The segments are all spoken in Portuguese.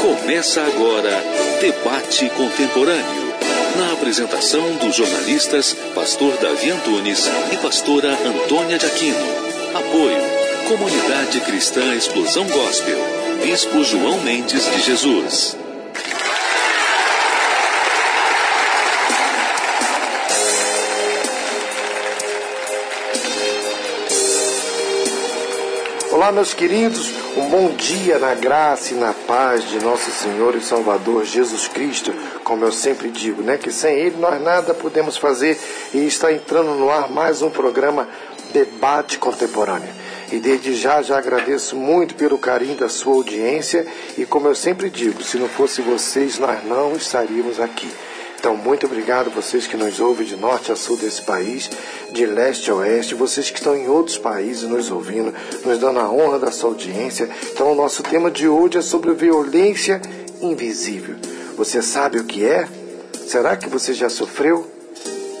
Começa agora Debate Contemporâneo. Na apresentação dos jornalistas Pastor Davi Antunes e Pastora Antônia de Aquino. Apoio Comunidade Cristã Explosão Gospel. Bispo João Mendes de Jesus. Olá, meus queridos, um bom dia na graça e na paz de nosso Senhor e Salvador Jesus Cristo. Como eu sempre digo, né? Que sem Ele nós nada podemos fazer. E está entrando no ar mais um programa Debate Contemporâneo. E desde já já agradeço muito pelo carinho da sua audiência. E como eu sempre digo, se não fosse vocês, nós não estaríamos aqui. Então, muito obrigado vocês que nos ouvem de norte a sul desse país, de leste a oeste, vocês que estão em outros países nos ouvindo, nos dando a honra da sua audiência. Então, o nosso tema de hoje é sobre violência invisível. Você sabe o que é? Será que você já sofreu?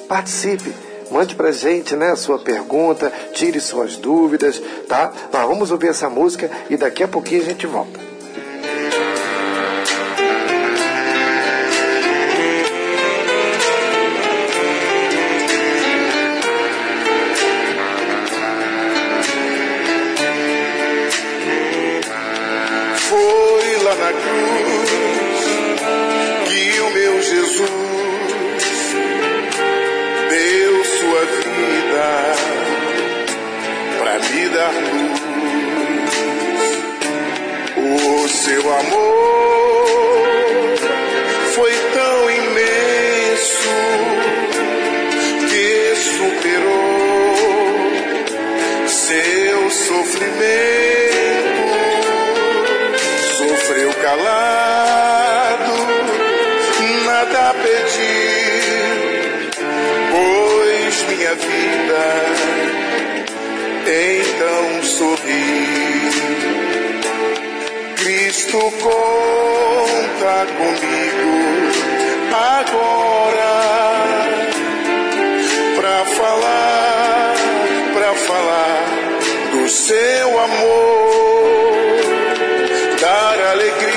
Participe. Mande pra gente, né, a sua pergunta, tire suas dúvidas, tá? Mas vamos ouvir essa música e daqui a pouquinho a gente volta. Debate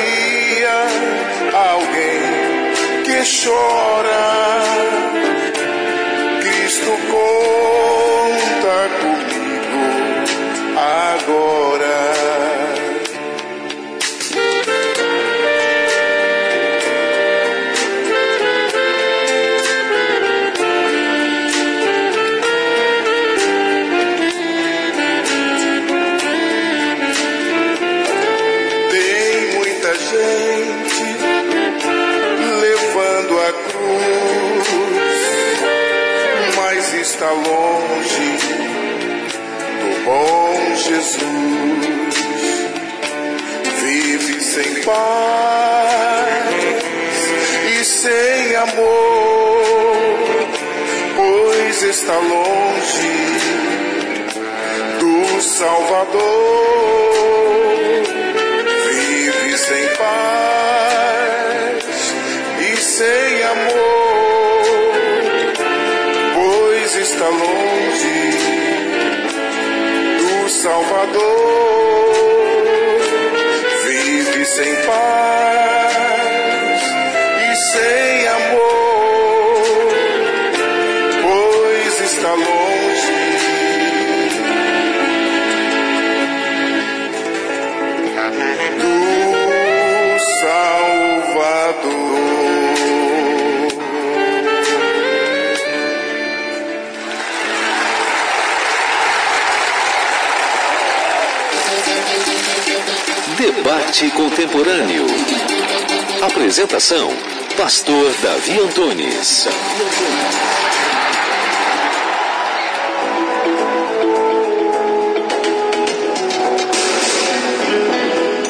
Apresentação: Pastor Davi Antunes.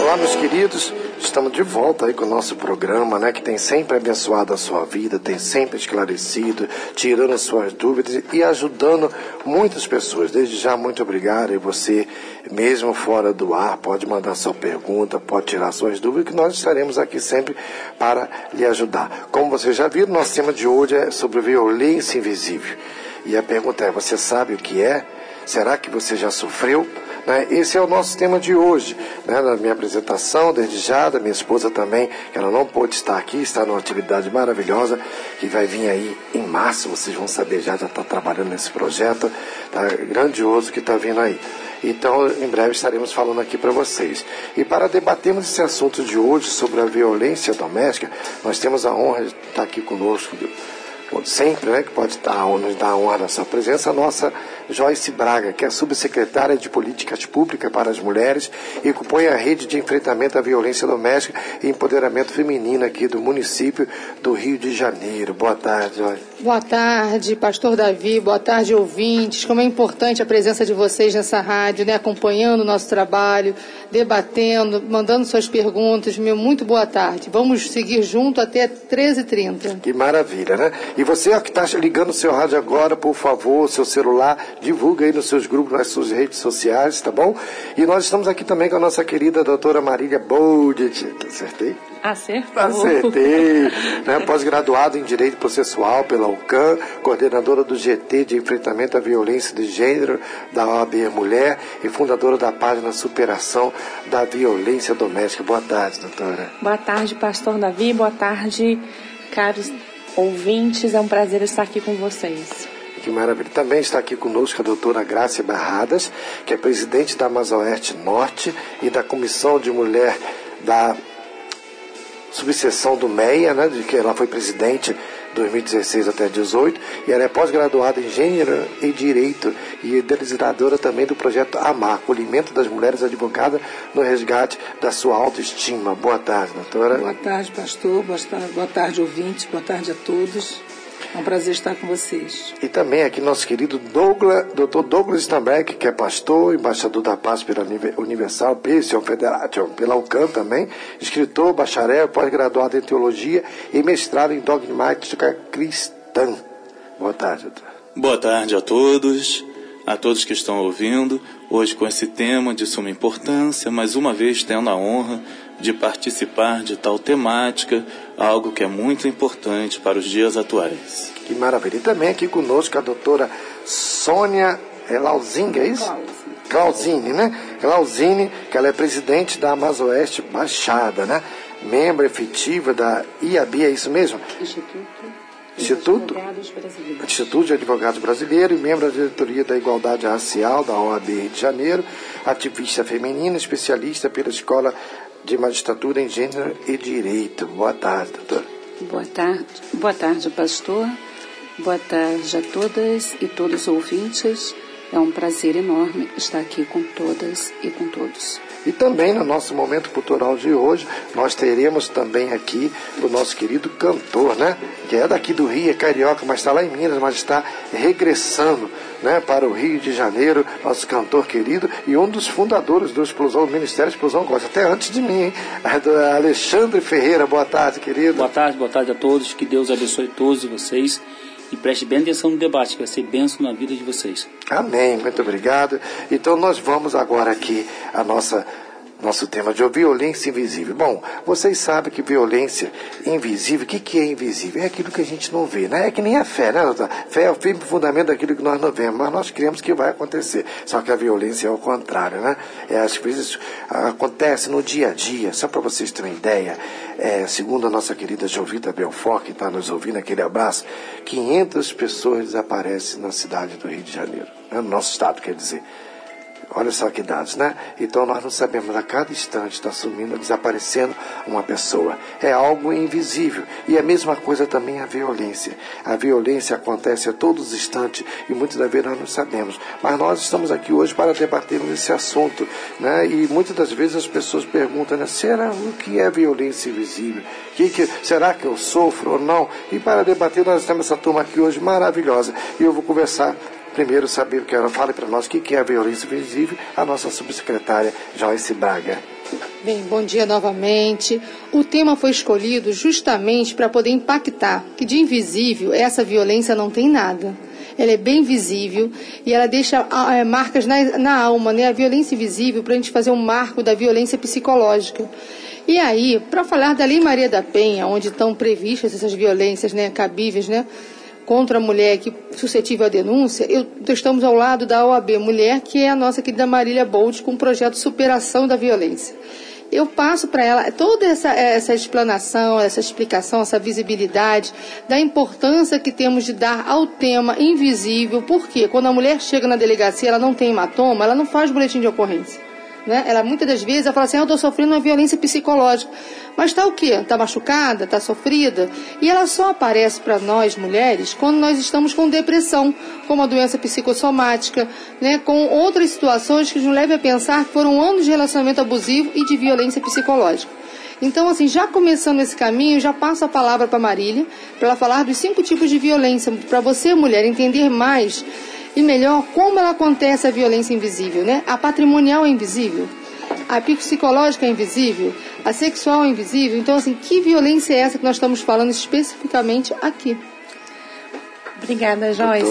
Olá, meus queridos. Estamos de volta aí com o nosso programa, né, que tem sempre abençoado a sua vida, tem sempre esclarecido, tirando as suas dúvidas e ajudando muitas pessoas. Desde já, muito obrigado. E você, mesmo fora do ar, pode mandar sua pergunta, pode tirar suas dúvidas, que nós estaremos aqui sempre para lhe ajudar. Como você já viu, nosso tema de hoje é sobre violência invisível. E a pergunta é: você sabe o que é? Será que você já sofreu? Né? Esse é o nosso tema de hoje. Né? Na minha apresentação, desde já, da minha esposa também, que ela não pôde estar aqui, está numa atividade maravilhosa, que vai vir aí em março, vocês vão saber já, já está trabalhando nesse projeto tá? grandioso que está vindo aí. Então, em breve estaremos falando aqui para vocês. E para debatermos esse assunto de hoje sobre a violência doméstica, nós temos a honra de estar aqui conosco sempre, né, que pode estar, nos dar honra da sua presença, a nossa Joyce Braga, que é subsecretária de Políticas Públicas para as Mulheres e compõe a rede de enfrentamento à violência doméstica e empoderamento feminino aqui do município do Rio de Janeiro. Boa tarde, Joyce. Boa tarde, pastor Davi, boa tarde, ouvintes. Como é importante a presença de vocês nessa rádio, né, acompanhando o nosso trabalho, debatendo, mandando suas perguntas. Meu muito boa tarde. Vamos seguir junto até 13h30. Que maravilha, né? E você ó, que está ligando o seu rádio agora, por favor, seu celular, divulga aí nos seus grupos, nas suas redes sociais, tá bom? E nós estamos aqui também com a nossa querida doutora Marília Boldet. Acertei? Acertou. Acertei. né? Pós-graduado em Direito Processual pela UCAM, coordenadora do GT de Enfrentamento à Violência de Gênero da OAB Mulher e fundadora da página Superação da Violência Doméstica. Boa tarde, doutora. Boa tarde, pastor Davi. Boa tarde, caros ouvintes. É um prazer estar aqui com vocês. Que maravilha. Também está aqui conosco a doutora Grácia Barradas, que é presidente da Amazoeste Norte e da Comissão de Mulher da subseção do MEIA, né, de que ela foi presidente 2016 até 2018, e ela é pós-graduada em Gênero e Direito e idealizadora também do projeto AMAR, acolhimento das mulheres advogadas no resgate da sua autoestima. Boa tarde, doutora. Boa tarde, pastor. Boa tarde, boa tarde ouvintes. Boa tarde a todos. É um prazer estar com vocês. E também aqui nosso querido Douglas, Dr. Douglas Stambeck, que é pastor, embaixador da paz pela Universal Christian Federation, pela UCAM também, escritor, bacharel, pós-graduado em teologia e mestrado em dogmática cristã. Boa tarde, doutor. Boa tarde a todos, a todos que estão ouvindo, hoje com esse tema de suma importância, mais uma vez tendo a honra de participar de tal temática, algo que é muito importante para os dias atuais. Que maravilha. E também aqui conosco a doutora Sônia Lauzinga, é isso? Clausine, né? Clausine, que ela é presidente da Amazoeste Baixada, né? Membro efetiva da IAB, é isso mesmo? Instituto. Instituto, Instituto de Advogados Brasileiros e membro da diretoria da Igualdade Racial da OAB Rio de Janeiro, ativista feminina, especialista pela Escola de Magistratura em Gênero e Direito. Boa tarde, doutor. Boa tarde, boa tarde, pastor. Boa tarde a todas e todos os ouvintes. É um prazer enorme estar aqui com todas e com todos. E também no nosso momento cultural de hoje, nós teremos também aqui o nosso querido cantor, né? Que é daqui do Rio, é carioca, mas está lá em Minas, mas está regressando né, para o Rio de Janeiro, nosso cantor querido e um dos fundadores do Explosão, do Ministério Explosão Gosta, até antes de mim, hein? Alexandre Ferreira, boa tarde, querido. Boa tarde, boa tarde a todos, que Deus abençoe todos vocês e preste bem atenção no debate, que vai ser bênção na vida de vocês. Amém, muito obrigado. Então nós vamos agora aqui a nossa nosso tema de violência invisível. Bom, vocês sabem que violência invisível, o que, que é invisível? É aquilo que a gente não vê, né? É que nem a fé, né? Fé é o firme fundamento daquilo que nós não vemos, mas nós cremos que vai acontecer. Só que a violência é o contrário, né? É, às vezes acontece no dia a dia, só para vocês terem ideia, é, segundo a nossa querida Jovita Belfort, que está nos ouvindo, aquele abraço, 500 pessoas desaparecem na cidade do Rio de Janeiro, né? no nosso estado, quer dizer. Olha só que dados, né? Então nós não sabemos, a cada instante está sumindo, desaparecendo uma pessoa. É algo invisível. E a mesma coisa também a violência. A violência acontece a todos os instantes e muitas das vezes nós não sabemos. Mas nós estamos aqui hoje para debatermos esse assunto, né? E muitas das vezes as pessoas perguntam, né? Será o que é violência invisível? Que, que, será que eu sofro ou não? E para debater nós temos essa turma aqui hoje maravilhosa. E eu vou conversar primeiro saber o que ela fala para nós o que é a violência visível, a nossa subsecretária Joyce Braga. Bem, bom dia novamente. O tema foi escolhido justamente para poder impactar que de invisível essa violência não tem nada. Ela é bem visível e ela deixa é, marcas na, na, alma, né? A violência invisível para a gente fazer um marco da violência psicológica. E aí, para falar da Lei Maria da Penha, onde estão previstas essas violências né, cabíveis, né? Contra a mulher que suscetível à denúncia, eu, estamos ao lado da OAB Mulher, que é a nossa querida Marília Bolt, com o projeto Superação da Violência. Eu passo para ela toda essa, essa explanação, essa explicação, essa visibilidade da importância que temos de dar ao tema invisível, porque quando a mulher chega na delegacia, ela não tem hematoma, ela não faz boletim de ocorrência. Né? Ela muitas das vezes ela fala assim, ah, eu estou sofrendo uma violência psicológica. Mas está o quê? Está machucada? Está sofrida? E ela só aparece para nós mulheres quando nós estamos com depressão, com uma doença psicossomática, né? com outras situações que nos levam a pensar que foram anos de relacionamento abusivo e de violência psicológica. Então, assim, já começando esse caminho, já passo a palavra para Marília, para ela falar dos cinco tipos de violência, para você, mulher, entender mais e melhor como ela acontece a violência invisível, né? A patrimonial é invisível, a psicológica é invisível, a sexual é invisível. Então, assim, que violência é essa que nós estamos falando especificamente aqui? Obrigada, Joyce.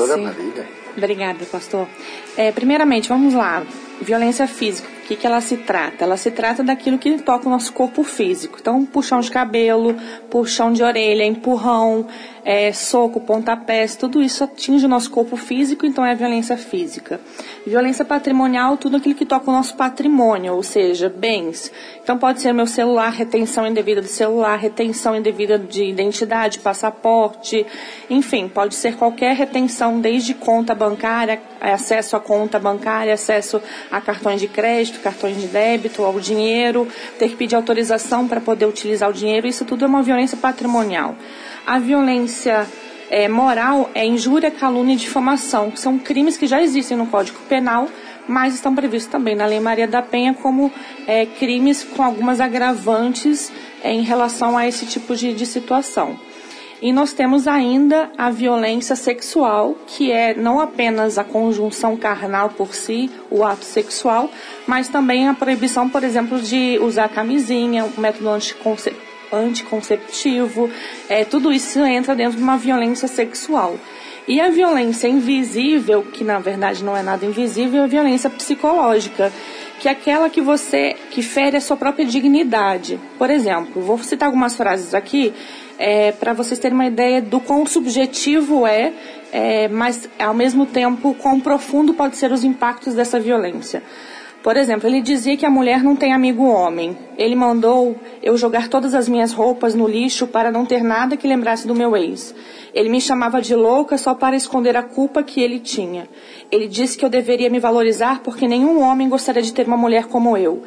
Obrigada, pastor. É, primeiramente, vamos lá. Violência física, o que, que ela se trata? Ela se trata daquilo que toca o nosso corpo físico. Então, puxão de cabelo, puxão de orelha, empurrão, é, soco, pontapés, tudo isso atinge o nosso corpo físico, então é violência física. Violência patrimonial, tudo aquilo que toca o nosso patrimônio, ou seja, bens. Então pode ser meu celular, retenção indevida do celular, retenção indevida de identidade, passaporte, enfim, pode ser qualquer retenção, desde conta bancária, acesso à conta bancária, acesso a cartões de crédito, cartões de débito, ao dinheiro, ter que pedir autorização para poder utilizar o dinheiro, isso tudo é uma violência patrimonial. A violência é, moral é injúria, calúnia e difamação, que são crimes que já existem no Código Penal, mas estão previstos também na Lei Maria da Penha como é, crimes com algumas agravantes é, em relação a esse tipo de, de situação. E nós temos ainda a violência sexual, que é não apenas a conjunção carnal por si, o ato sexual, mas também a proibição, por exemplo, de usar camisinha, o método anticoncepcional anticonceptivo, é, tudo isso entra dentro de uma violência sexual. E a violência invisível, que na verdade não é nada invisível, é a violência psicológica, que é aquela que você que fere a sua própria dignidade. Por exemplo, vou citar algumas frases aqui é, para vocês terem uma ideia do quão subjetivo é, é, mas ao mesmo tempo quão profundo pode ser os impactos dessa violência. Por exemplo, ele dizia que a mulher não tem amigo homem. Ele mandou eu jogar todas as minhas roupas no lixo para não ter nada que lembrasse do meu ex. Ele me chamava de louca só para esconder a culpa que ele tinha. Ele disse que eu deveria me valorizar porque nenhum homem gostaria de ter uma mulher como eu.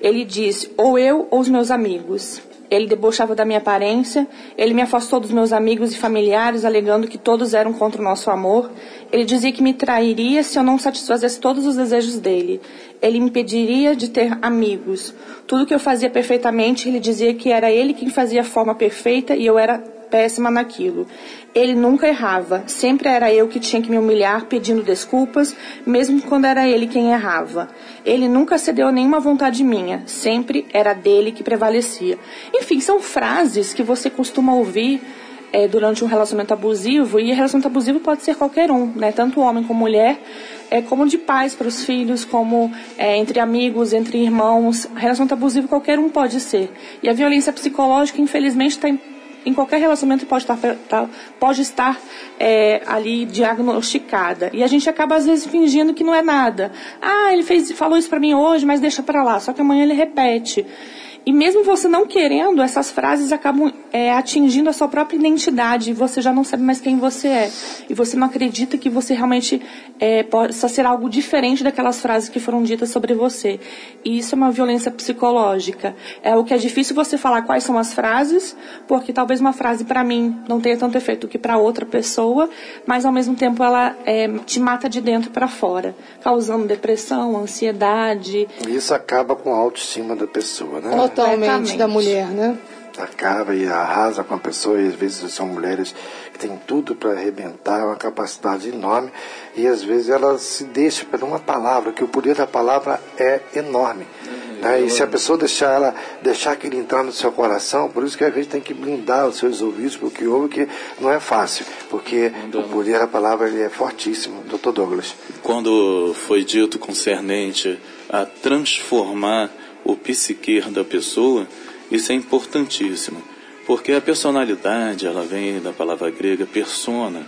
Ele disse, ou eu ou os meus amigos. Ele debochava da minha aparência, ele me afastou dos meus amigos e familiares, alegando que todos eram contra o nosso amor. Ele dizia que me trairia se eu não satisfazesse todos os desejos dele. Ele me impediria de ter amigos. Tudo que eu fazia perfeitamente, ele dizia que era ele quem fazia a forma perfeita e eu era péssima naquilo. Ele nunca errava, sempre era eu que tinha que me humilhar pedindo desculpas, mesmo quando era ele quem errava. Ele nunca cedeu a nenhuma vontade minha, sempre era dele que prevalecia. Enfim, são frases que você costuma ouvir é, durante um relacionamento abusivo, e relacionamento abusivo pode ser qualquer um, né? tanto homem como mulher, é, como de pais para os filhos, como é, entre amigos, entre irmãos. Relacionamento abusivo qualquer um pode ser. E a violência psicológica, infelizmente, está em qualquer relacionamento pode estar, pode estar é, ali diagnosticada. E a gente acaba às vezes fingindo que não é nada. Ah, ele fez, falou isso para mim hoje, mas deixa para lá. Só que amanhã ele repete. E mesmo você não querendo, essas frases acabam é, atingindo a sua própria identidade. E você já não sabe mais quem você é. E você não acredita que você realmente é, possa ser algo diferente daquelas frases que foram ditas sobre você. E isso é uma violência psicológica. É o que é difícil você falar quais são as frases, porque talvez uma frase para mim não tenha tanto efeito que para outra pessoa, mas ao mesmo tempo ela é, te mata de dentro para fora, causando depressão, ansiedade. Isso acaba com a autoestima da pessoa, né? Totalmente da mulher, né? Acaba e arrasa com a pessoa, e às vezes são mulheres que têm tudo para arrebentar, uma capacidade enorme, e às vezes elas se deixam por uma palavra, que o poder da palavra é enorme. Né? E se a pessoa deixar ela, deixar aquilo entrar no seu coração, por isso que a gente tem que blindar os seus ouvidos, porque ouve que não é fácil, porque o poder da palavra ele é fortíssimo. Doutor Douglas. Quando foi dito concernente a transformar o psiquer da pessoa, isso é importantíssimo, porque a personalidade, ela vem da palavra grega persona,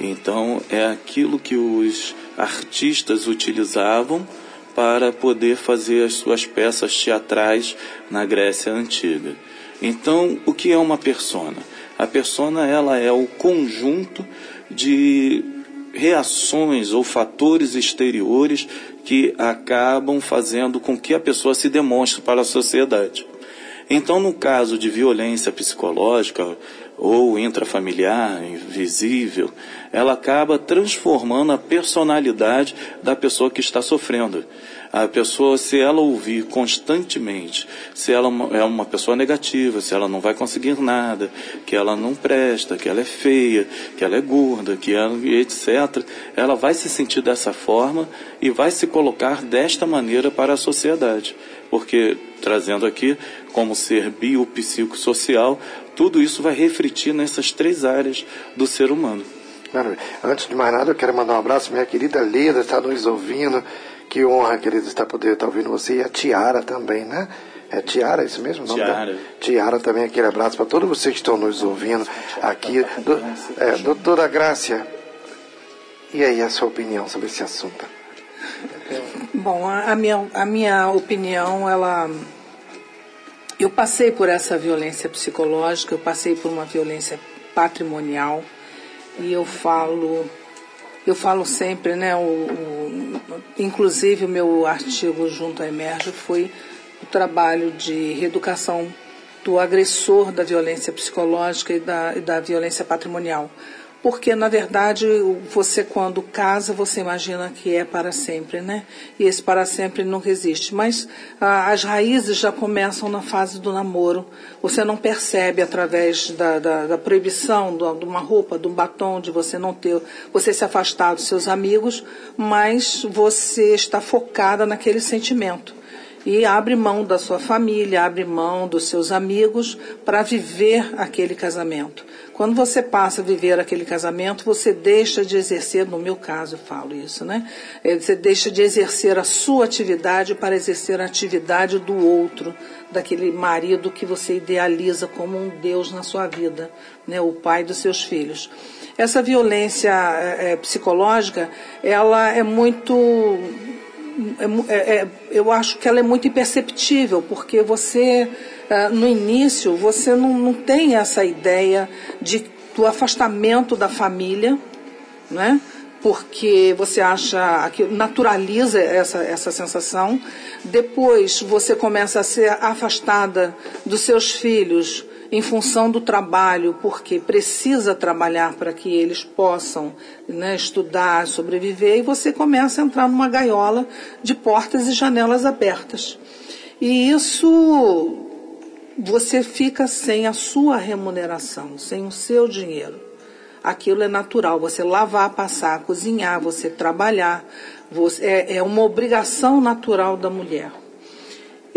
Então, é aquilo que os artistas utilizavam para poder fazer as suas peças teatrais na Grécia Antiga. Então, o que é uma persona? A persona ela é o conjunto de reações ou fatores exteriores que acabam fazendo com que a pessoa se demonstre para a sociedade. Então, no caso de violência psicológica ou intrafamiliar, invisível, ela acaba transformando a personalidade da pessoa que está sofrendo. A pessoa, se ela ouvir constantemente, se ela é uma pessoa negativa, se ela não vai conseguir nada, que ela não presta, que ela é feia, que ela é gorda, que ela, etc., ela vai se sentir dessa forma e vai se colocar desta maneira para a sociedade. Porque, trazendo aqui, como ser biopsicossocial, tudo isso vai refletir nessas três áreas do ser humano. Antes de mais nada, eu quero mandar um abraço. Minha querida Leda está nos ouvindo. Que honra, querido, estar poder estar ouvindo você e a Tiara também, né? É Tiara, é isso mesmo? Tiara. Tiara também, aquele abraço para todos vocês que estão nos ouvindo aqui. Do, é, doutora Grácia, e aí a sua opinião sobre esse assunto? Bom, a minha, a minha opinião, ela. Eu passei por essa violência psicológica, eu passei por uma violência patrimonial e eu falo eu falo sempre, né, o, o, inclusive o meu artigo junto à Emerge foi o trabalho de reeducação do agressor da violência psicológica e da, e da violência patrimonial porque na verdade você quando casa você imagina que é para sempre, né? E esse para sempre não existe. Mas ah, as raízes já começam na fase do namoro. Você não percebe através da, da, da proibição de uma roupa, de um batom, de você não ter, você se afastar dos seus amigos, mas você está focada naquele sentimento e abre mão da sua família, abre mão dos seus amigos para viver aquele casamento. Quando você passa a viver aquele casamento, você deixa de exercer, no meu caso eu falo isso, né? É, você deixa de exercer a sua atividade para exercer a atividade do outro, daquele marido que você idealiza como um Deus na sua vida, né? O pai dos seus filhos. Essa violência é, psicológica, ela é muito é, é, eu acho que ela é muito imperceptível, porque você ah, no início, você não, não tem essa ideia de, do afastamento da família, né? porque você acha que naturaliza essa, essa sensação. Depois você começa a ser afastada dos seus filhos em função do trabalho, porque precisa trabalhar para que eles possam né, estudar, sobreviver, e você começa a entrar numa gaiola de portas e janelas abertas. E isso você fica sem a sua remuneração, sem o seu dinheiro. Aquilo é natural, você lavar, passar, cozinhar, você trabalhar, você, é, é uma obrigação natural da mulher.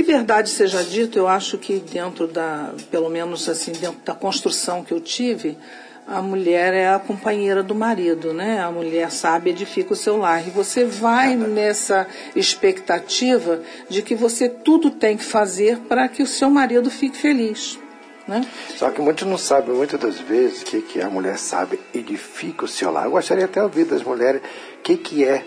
Verdade seja dito, eu acho que dentro da, pelo menos assim, dentro da construção que eu tive, a mulher é a companheira do marido, né? A mulher sabe edifica o seu lar. E você vai nessa expectativa de que você tudo tem que fazer para que o seu marido fique feliz. Né? Só que muitos não sabem, muitas das vezes, que, que a mulher sabe edifica o seu lar. Eu gostaria até de ouvir das mulheres o que, que é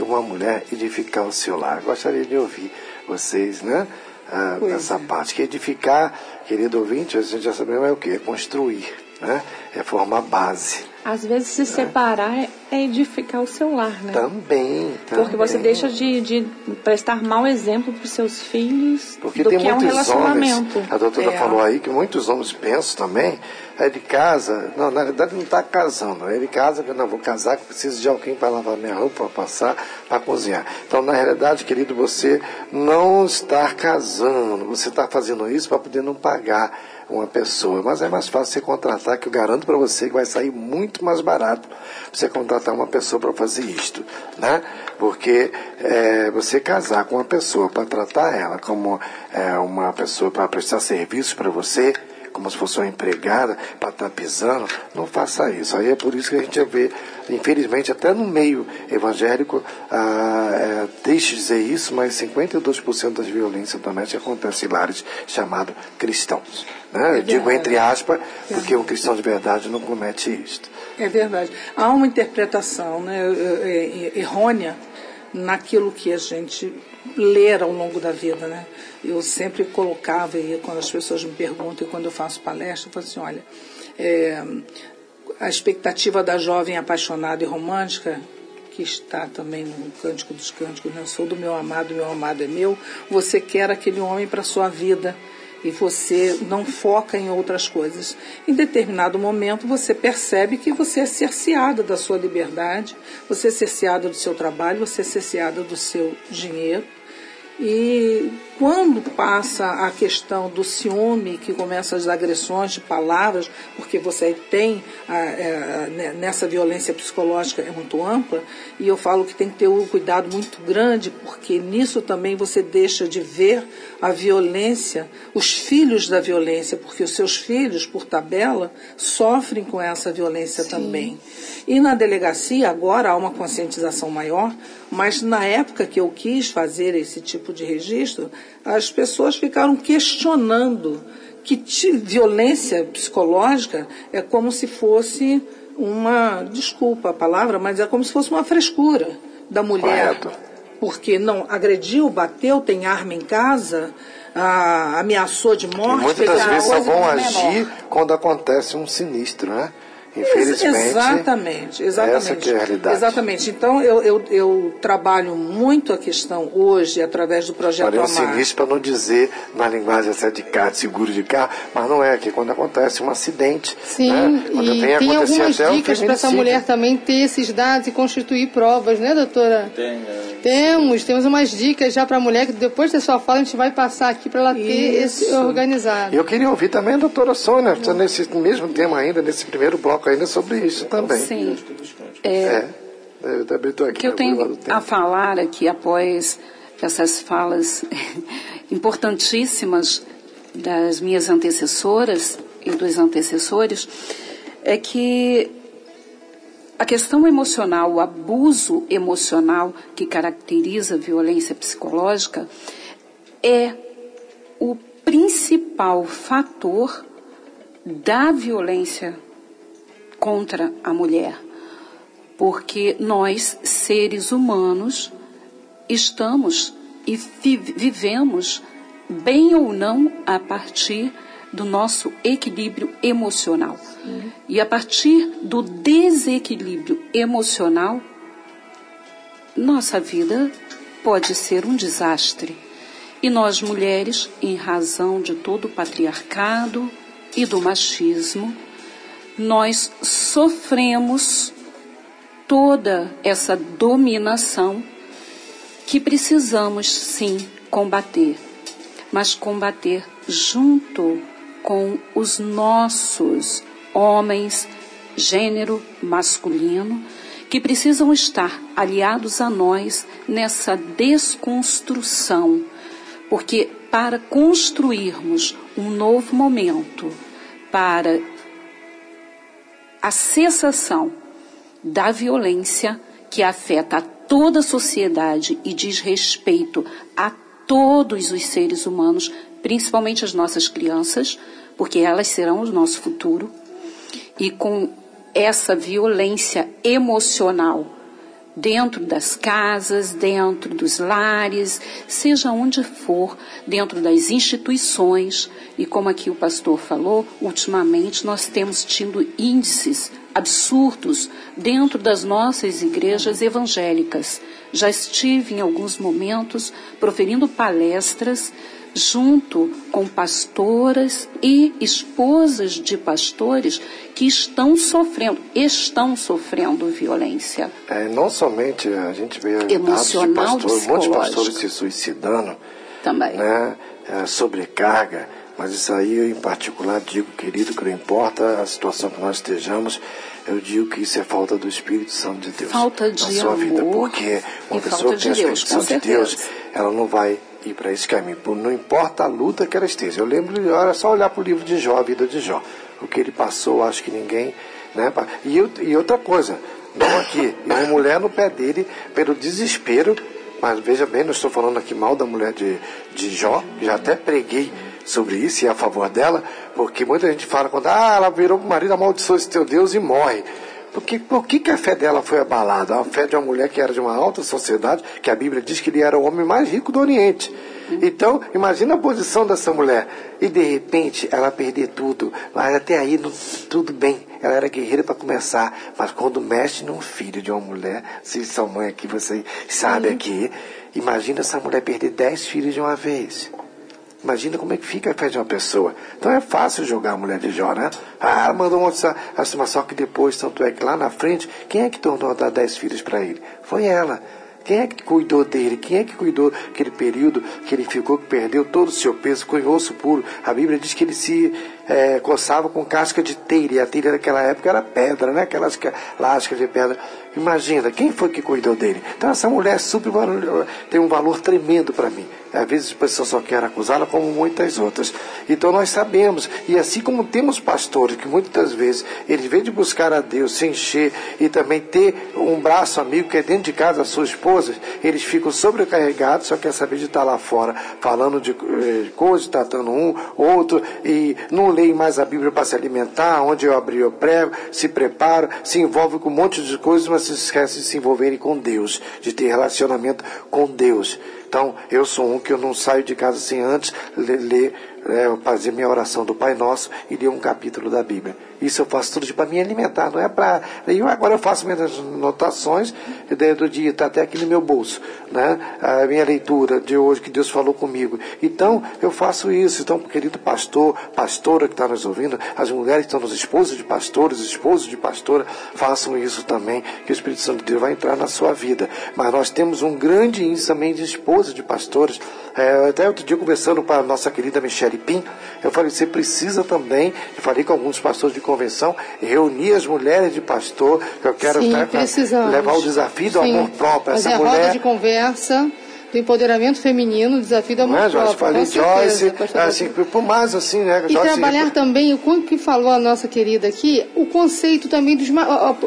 uma mulher edificar o seu lar. Eu gostaria de ouvir vocês, né? Ah, essa é. parte. Que edificar, querido ouvinte, a gente já sabemos é o que? É construir né? É formar base. Às vezes se separar é edificar o seu lar, né? Também, também. Porque você deixa de, de prestar mau exemplo para os seus filhos Porque do que é um relacionamento. Homens, a doutora é. falou aí que muitos homens pensam também, é de casa, não, na verdade não está casando, é de casa que eu não vou casar, que preciso de alguém para lavar minha roupa, para passar, para cozinhar. Então, na realidade, querido, você não está casando, você está fazendo isso para poder não pagar uma pessoa. Mas é mais fácil você contratar, que eu garanto para você que vai sair muito mais barato você contratar uma pessoa para fazer isto, né? Porque é, você casar com uma pessoa para tratar ela como é, uma pessoa para prestar serviço para você, como se fosse uma empregada para estar tá pisando, não faça isso. Aí é por isso que a gente vê, infelizmente, até no meio evangélico, ah, é, dizer isso, mas 52% das violências domésticas acontecem em lares chamados cristãos. Né? Eu digo entre aspas, porque um cristão de verdade não comete isto. É verdade. Há uma interpretação né, errônea naquilo que a gente ler ao longo da vida, né? Eu sempre colocava, e quando as pessoas me perguntam, e quando eu faço palestra, eu falo assim, olha, é, a expectativa da jovem apaixonada e romântica, que está também no Cântico dos Cânticos, né? sou do meu amado, meu amado é meu, você quer aquele homem para a sua vida, e você não foca em outras coisas. Em determinado momento você percebe que você é cerceada da sua liberdade, você é cerceada do seu trabalho, você é cerceada do seu dinheiro. E quando passa a questão do ciúme, que começa as agressões de palavras, porque você tem a, é, nessa violência psicológica é muito ampla, e eu falo que tem que ter um cuidado muito grande, porque nisso também você deixa de ver a violência, os filhos da violência, porque os seus filhos, por tabela, sofrem com essa violência Sim. também. E na delegacia, agora há uma conscientização maior, mas na época que eu quis fazer esse tipo de registro, as pessoas ficaram questionando que violência psicológica é como se fosse uma, desculpa a palavra, mas é como se fosse uma frescura da mulher. Correto. Porque não agrediu, bateu, tem arma em casa, ameaçou de morte. E muitas das vezes só vão agir quando acontece um sinistro, né? Infelizmente. Exatamente, exatamente. Essa que é a realidade. Exatamente. Então, eu, eu, eu trabalho muito a questão hoje, através do projeto Olha, Amar. Sinistro para não dizer na linguagem essa de carro, de seguro de carro, mas não é, que quando acontece um acidente. Sim, né? e tem algumas dicas para essa mulher também ter esses dados e constituir provas, né, doutora? Tem, é. Temos, temos umas dicas já para a mulher que depois da sua fala a gente vai passar aqui para ela ter Isso. esse organizado. Eu queria ouvir também a doutora Sônia, nesse mesmo tema ainda, nesse primeiro bloco ainda sobre isso também. Sim. É, é eu também estou aqui. que eu tenho a falar aqui após essas falas importantíssimas das minhas antecessoras e dos antecessores é que a questão emocional, o abuso emocional que caracteriza a violência psicológica é o principal fator da violência contra a mulher. Porque nós, seres humanos, estamos e vivemos, bem ou não, a partir do nosso equilíbrio emocional. E a partir do desequilíbrio emocional, nossa vida pode ser um desastre. E nós mulheres, em razão de todo o patriarcado e do machismo, nós sofremos toda essa dominação que precisamos sim combater, mas combater junto com os nossos homens, gênero masculino, que precisam estar aliados a nós nessa desconstrução, porque para construirmos um novo momento, para a cessação da violência que afeta a toda a sociedade e diz respeito a todos os seres humanos, principalmente as nossas crianças, porque elas serão o nosso futuro. E com essa violência emocional dentro das casas, dentro dos lares, seja onde for, dentro das instituições. E como aqui o pastor falou, ultimamente nós temos tido índices absurdos dentro das nossas igrejas evangélicas. Já estive em alguns momentos proferindo palestras junto com pastoras e esposas de pastores que estão sofrendo, estão sofrendo violência. É, não somente a gente vê Emocional, de pastores, muitos pastores se suicidando, também, né, é, sobrecarga, mas isso aí eu em particular digo, querido, que não importa a situação que nós estejamos, eu digo que isso é falta do Espírito Santo de Deus falta de na sua amor vida, porque uma pessoa que tem de a Santo de Deus, ela não vai ir para esse caminho, não importa a luta que ela esteja. Eu lembro, era só olhar para o livro de Jó, a vida de Jó, o que ele passou, acho que ninguém, né? E, e outra coisa, não aqui, e uma mulher no pé dele pelo desespero, mas veja bem, não estou falando aqui mal da mulher de, de Jó, já até preguei sobre isso e a favor dela, porque muita gente fala quando ah, ela virou o marido, amaldiçoou esse teu Deus e morre. Porque, por que, que a fé dela foi abalada? A fé de uma mulher que era de uma alta sociedade, que a Bíblia diz que ele era o homem mais rico do Oriente. Então, imagina a posição dessa mulher. E de repente ela perder tudo. Mas até aí tudo bem. Ela era guerreira para começar. Mas quando mexe num filho de uma mulher, se sua mãe aqui, você sabe Sim. aqui, imagina essa mulher perder dez filhos de uma vez. Imagina como é que fica a fé de uma pessoa. Então é fácil jogar a mulher de Jó, né? Ah, mandou mostrar a estimação que depois, tanto é que lá na frente, quem é que tornou a dar dez filhos para ele? Foi ela. Quem é que cuidou dele? Quem é que cuidou aquele período que ele ficou, que perdeu todo o seu peso, com osso puro? A Bíblia diz que ele se é, coçava com casca de teira, e a teira daquela época era pedra, né? Aquelas lascas de pedra. Imagina, quem foi que cuidou dele? Então essa mulher super tem um valor tremendo para mim. Às vezes a pessoa só quer acusá-la, como muitas outras. Então nós sabemos, e assim como temos pastores que muitas vezes eles vêm de buscar a Deus, se encher e também ter um braço amigo que é dentro de casa, a sua esposa, eles ficam sobrecarregados, só quer saber de estar lá fora, falando de eh, coisas, tratando um, outro, e não leem mais a Bíblia para se alimentar, onde eu abri eu prego, se prepara, se envolve com um monte de coisas, mas se esquece de se envolverem com Deus, de ter relacionamento com Deus. Então, eu sou um que eu não saio de casa sem antes ler, é, fazer minha oração do Pai Nosso e ler um capítulo da Bíblia. Isso eu faço tudo para me alimentar, não é para. Eu agora eu faço minhas anotações do dia, está até aqui no meu bolso, né? A minha leitura de hoje que Deus falou comigo. Então eu faço isso. Então, querido pastor, pastora que está nos ouvindo, as mulheres que estão nos esposos de pastores, esposos de pastora, façam isso também, que o Espírito Santo de Deus vai entrar na sua vida. Mas nós temos um grande índice também de esposas de pastores. É, até outro dia conversando com a nossa querida Michelle Pim, eu falei, você precisa também, eu falei com alguns pastores de convenção, reunir as mulheres de pastor, que eu quero Sim, levar o desafio do Sim. amor próprio. Fazer Essa a mulher... roda de conversa do empoderamento feminino, o desafio da mulher. É, Joyce, falei Joyce, assim, por mais assim, né? E Joyce, trabalhar também, o quanto que falou a nossa querida aqui, o conceito também dos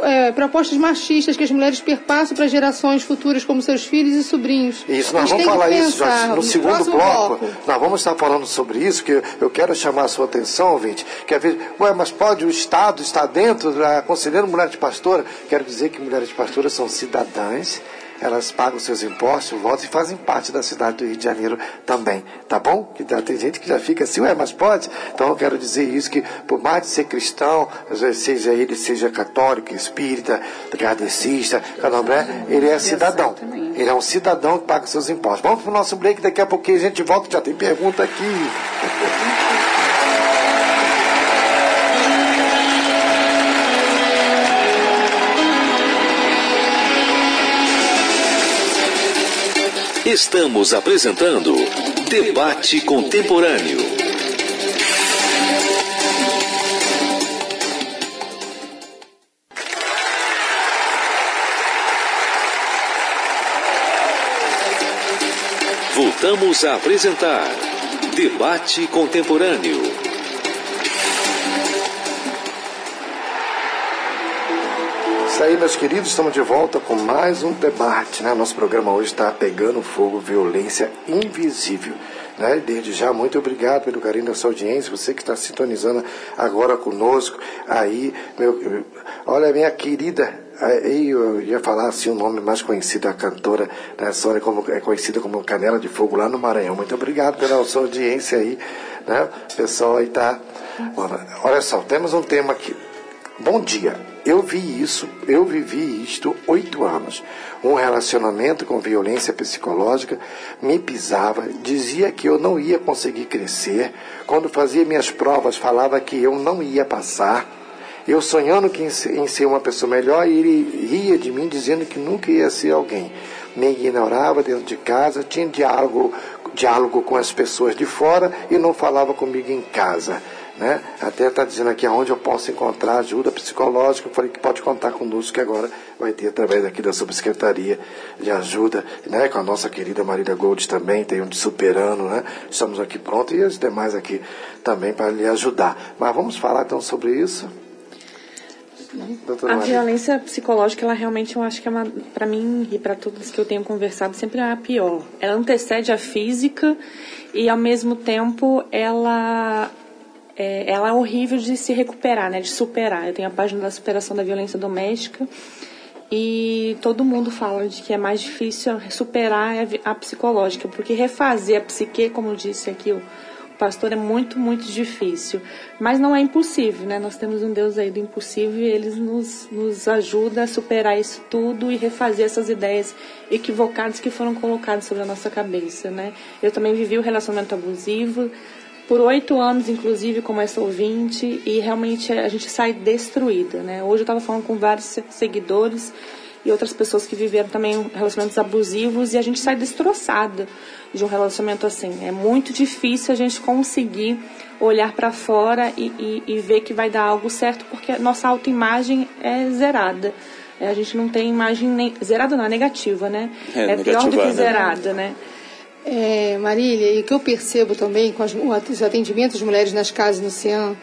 é, propostas machistas que as mulheres perpassam para gerações futuras, como seus filhos e sobrinhos. Isso, nós vamos falar isso, Joyce, no, no segundo bloco, bloco, nós vamos estar falando sobre isso, que eu quero chamar a sua atenção, ouvinte, que às vezes, ué, mas pode o Estado estar dentro, aconselhando mulheres de pastora? Quero dizer que mulheres de pastora são cidadãs elas pagam seus impostos, votos e fazem parte da cidade do Rio de Janeiro também, tá bom? Que tem gente que já fica assim, ué, mas pode? Então eu quero dizer isso, que por mais de ser cristão, seja ele seja católico, espírita, kardecista, candomblé, ele é cidadão. Ele é um cidadão que paga seus impostos. Vamos para o nosso break, daqui a pouquinho a gente volta, já tem pergunta aqui. Estamos apresentando Debate Contemporâneo. Voltamos a apresentar Debate Contemporâneo. Aí, meus queridos, estamos de volta com mais um debate. Né? Nosso programa hoje está pegando fogo, violência invisível. Né? Desde já, muito obrigado pelo carinho da sua audiência, você que está sintonizando agora conosco. Aí, meu, olha, minha querida, eu ia falar assim o nome mais conhecido da cantora, né? Sônia, como, é conhecida como Canela de Fogo lá no Maranhão. Muito obrigado pela sua audiência aí, né? Pessoal aí tá. Olha só, temos um tema aqui. Bom dia. Eu vi isso, eu vivi isto oito anos. Um relacionamento com violência psicológica me pisava, dizia que eu não ia conseguir crescer. Quando fazia minhas provas, falava que eu não ia passar. Eu sonhando que em ser uma pessoa melhor, ele ria de mim dizendo que nunca ia ser alguém. Me ignorava dentro de casa, tinha diálogo, diálogo com as pessoas de fora e não falava comigo em casa. Né? Até está dizendo aqui aonde eu posso encontrar ajuda psicológica. Eu falei que pode contar conosco, que agora vai ter através aqui da subsecretaria de ajuda, né? com a nossa querida Marília Gold também, tem um de superando, né? Estamos aqui prontos e os demais aqui também para lhe ajudar. Mas vamos falar então sobre isso? Doutora a Maria. violência psicológica, ela realmente, eu acho que é para mim e para todos que eu tenho conversado, sempre é a pior. Ela antecede a física e, ao mesmo tempo, ela é, ela é horrível de se recuperar, né, de superar. Eu tenho a página da superação da violência doméstica e todo mundo fala de que é mais difícil superar a psicológica, porque refazer a psique, como disse aqui o pastor, é muito, muito difícil. Mas não é impossível, né? Nós temos um Deus aí do impossível e ele nos, nos ajuda a superar isso tudo e refazer essas ideias equivocadas que foram colocadas sobre a nossa cabeça, né? Eu também vivi o relacionamento abusivo, por oito anos, inclusive, como essa ouvinte, e realmente a gente sai destruída, né? Hoje eu estava falando com vários seguidores e outras pessoas que viveram também relacionamentos abusivos e a gente sai destroçada de um relacionamento assim. É muito difícil a gente conseguir olhar para fora e, e, e, ver que vai dar algo certo porque nossa autoimagem é zerada. É, a gente não tem imagem nem, zerada não, é negativa, né? É, é pior do que né? zerada, né? É, Marília, e o que eu percebo também com as, os atendimentos de mulheres nas casas no CIAN,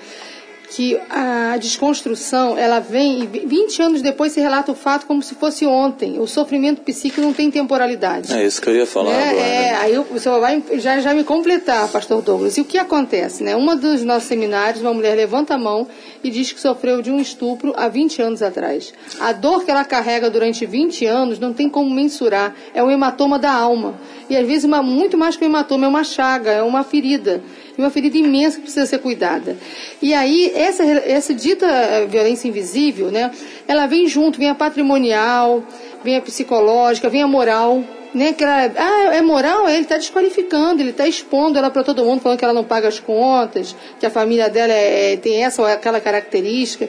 que a desconstrução, ela vem, e 20 anos depois se relata o fato como se fosse ontem. O sofrimento psíquico não tem temporalidade. É isso que eu ia falar né? agora. É, né? aí o senhor vai já, já me completar, pastor Douglas. E o que acontece, né? Uma dos nossos seminários, uma mulher levanta a mão e diz que sofreu de um estupro há 20 anos atrás. A dor que ela carrega durante 20 anos não tem como mensurar. É um hematoma da alma. E às vezes uma, muito mais que um hematoma, é uma chaga, é uma ferida uma ferida imensa que precisa ser cuidada. E aí, essa, essa dita eh, violência invisível, né, ela vem junto, vem a patrimonial, vem a psicológica, vem a moral, né, que ela, ah, é moral, ele está desqualificando, ele está expondo ela para todo mundo, falando que ela não paga as contas, que a família dela é, tem essa ou aquela característica.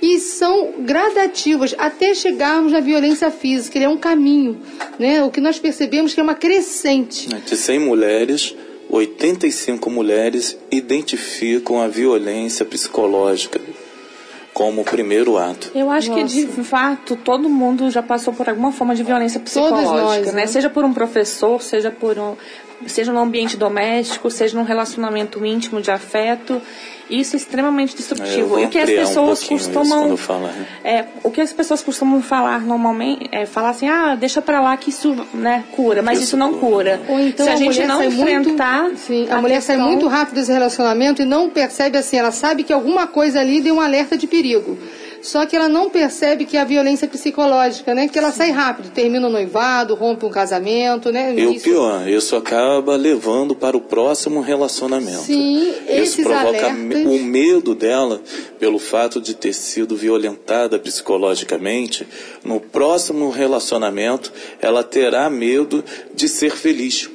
E são gradativas até chegarmos na violência física, ele é um caminho. Né? O que nós percebemos que é uma crescente. De 100 mulheres, 85 mulheres identificam a violência psicológica como o primeiro ato. Eu acho Nossa. que de fato todo mundo já passou por alguma forma de violência psicológica, nós, né? né? Seja por um professor, seja por um, seja no ambiente doméstico, seja num relacionamento íntimo de afeto. Isso é extremamente destrutivo. É, e o que as pessoas um costumam falar, né? é, o que as pessoas costumam falar normalmente é falar assim, ah, deixa para lá que isso, né, cura, mas isso, isso não cura. Ou então Se a, a gente não enfrentar, muito, sim, a, a mulher questão... sai muito rápido desse relacionamento e não percebe assim, ela sabe que alguma coisa ali deu um alerta de perigo. Só que ela não percebe que é a violência psicológica, né? Que ela sai rápido, termina o noivado, rompe um casamento, né? E o pior, isso acaba levando para o próximo relacionamento. Sim, isso provoca alertas... o medo dela pelo fato de ter sido violentada psicologicamente. No próximo relacionamento, ela terá medo de ser feliz.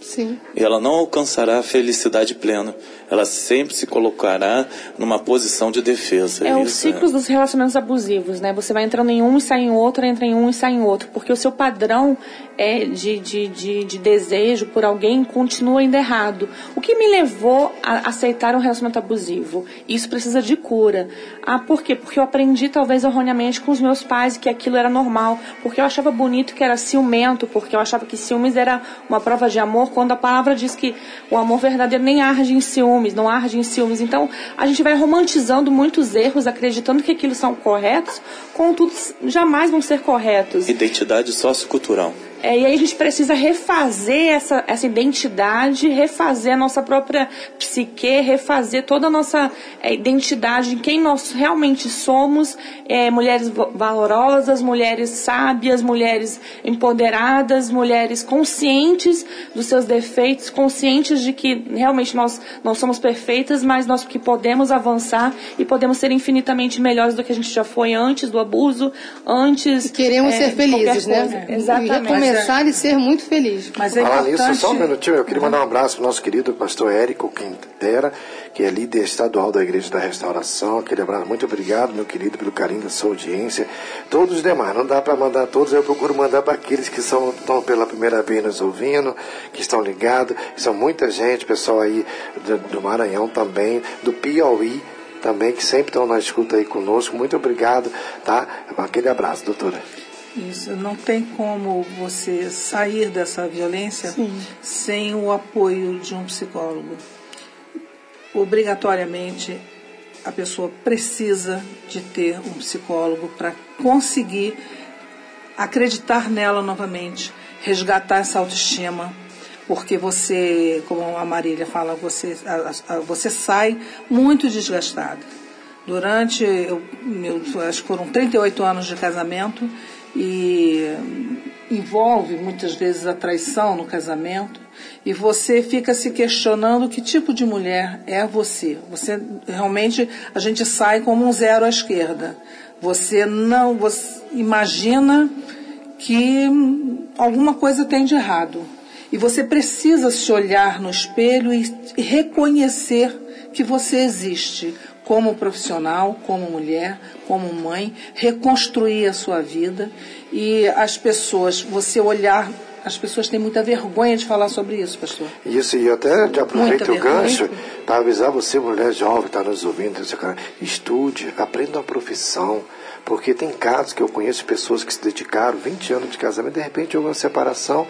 Sim. E ela não alcançará a felicidade plena ela sempre se colocará numa posição de defesa. É os ciclos é. dos relacionamentos abusivos, né? Você vai entrando em um e sai em outro, entra em um e sai em outro, porque o seu padrão é de, de, de, de desejo por alguém continua ainda errado. O que me levou a aceitar um relacionamento abusivo? Isso precisa de cura. Ah, por quê? Porque eu aprendi talvez erroneamente com os meus pais que aquilo era normal, porque eu achava bonito que era ciumento, porque eu achava que ciúmes era uma prova de amor, quando a palavra diz que o amor verdadeiro nem arde em ciúmes ciúmes, não arde em ciúmes. Então, a gente vai romantizando muitos erros, acreditando que aquilo são corretos, contudo, jamais vão ser corretos. Identidade sociocultural. É, e aí a gente precisa refazer essa, essa identidade, refazer a nossa própria psique, refazer toda a nossa é, identidade, em quem nós realmente somos, é, mulheres valorosas, mulheres sábias, mulheres empoderadas, mulheres conscientes dos seus defeitos, conscientes de que realmente nós não somos perfeitas, mas nós que podemos avançar e podemos ser infinitamente melhores do que a gente já foi antes do abuso, antes. E queremos é, ser felizes, né? Exatamente começar e ser muito feliz. Mas é Falar importante... nisso, só um minutinho, eu queria mandar um abraço para o nosso querido pastor Érico Quintera, que é líder estadual da Igreja da Restauração. Aquele abraço, muito obrigado, meu querido, pelo carinho da sua audiência. Todos os demais, não dá para mandar todos, eu procuro mandar para aqueles que são, estão pela primeira vez nos ouvindo, que estão ligados. São muita gente, pessoal aí do, do Maranhão também, do Piauí também, que sempre estão na escuta aí conosco. Muito obrigado, tá? Aquele abraço, doutora. Isso, não tem como você sair dessa violência Sim. sem o apoio de um psicólogo. Obrigatoriamente, a pessoa precisa de ter um psicólogo para conseguir acreditar nela novamente, resgatar essa autoestima, porque você, como a Marília fala, você, a, a, você sai muito desgastada. Durante, eu, meu, acho que foram 38 anos de casamento e envolve muitas vezes a traição no casamento e você fica se questionando que tipo de mulher é você. Você realmente a gente sai como um zero à esquerda. Você não você imagina que alguma coisa tem de errado. E você precisa se olhar no espelho e reconhecer que você existe como profissional, como mulher, como mãe, reconstruir a sua vida e as pessoas, você olhar as pessoas têm muita vergonha de falar sobre isso, pastor. Isso, e até já aproveito o gancho para avisar você, mulher jovem que está nos ouvindo, estude, aprenda uma profissão. Porque tem casos que eu conheço pessoas que se dedicaram 20 anos de casamento, de repente houve uma separação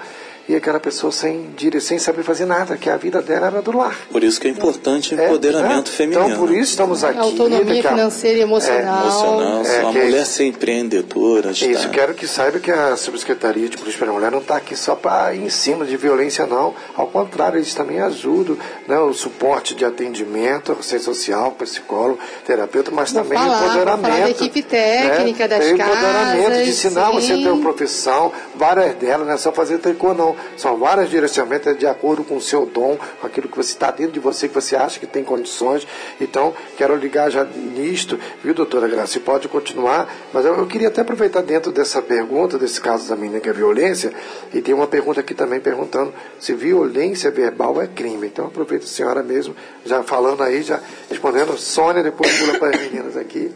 e aquela pessoa sem, sem saber fazer nada, que a vida dela era do lar. Por isso que é importante o empoderamento é, é. feminino. Então, por isso estamos aqui. Autonomia financeira e emocional. É, emocional, é, a mulher ser empreendedora. Está... Isso, quero que saiba que a Subsecretaria de Polícia para a Mulher não está aqui só para ir em cima de violência, não. Ao contrário, eles também ajudam né, o suporte de atendimento, assistência social, psicólogo, terapeuta, mas Vou também falar, empoderamento. Falar da equipe técnica né, das casas. Empoderamento, de ensinar sim. você a ter uma profissão, várias delas, não é só fazer tricô, não são vários direcionamentos de acordo com o seu dom, com aquilo que você está dentro de você, que você acha que tem condições. Então, quero ligar já nisto, viu, doutora Graça? Pode continuar, mas eu, eu, queria até aproveitar dentro dessa pergunta, desse caso da menina que é violência, e tem uma pergunta aqui também perguntando se violência verbal é crime. Então, aproveita a senhora mesmo, já falando aí, já respondendo. Sônia, depois pula para as meninas aqui.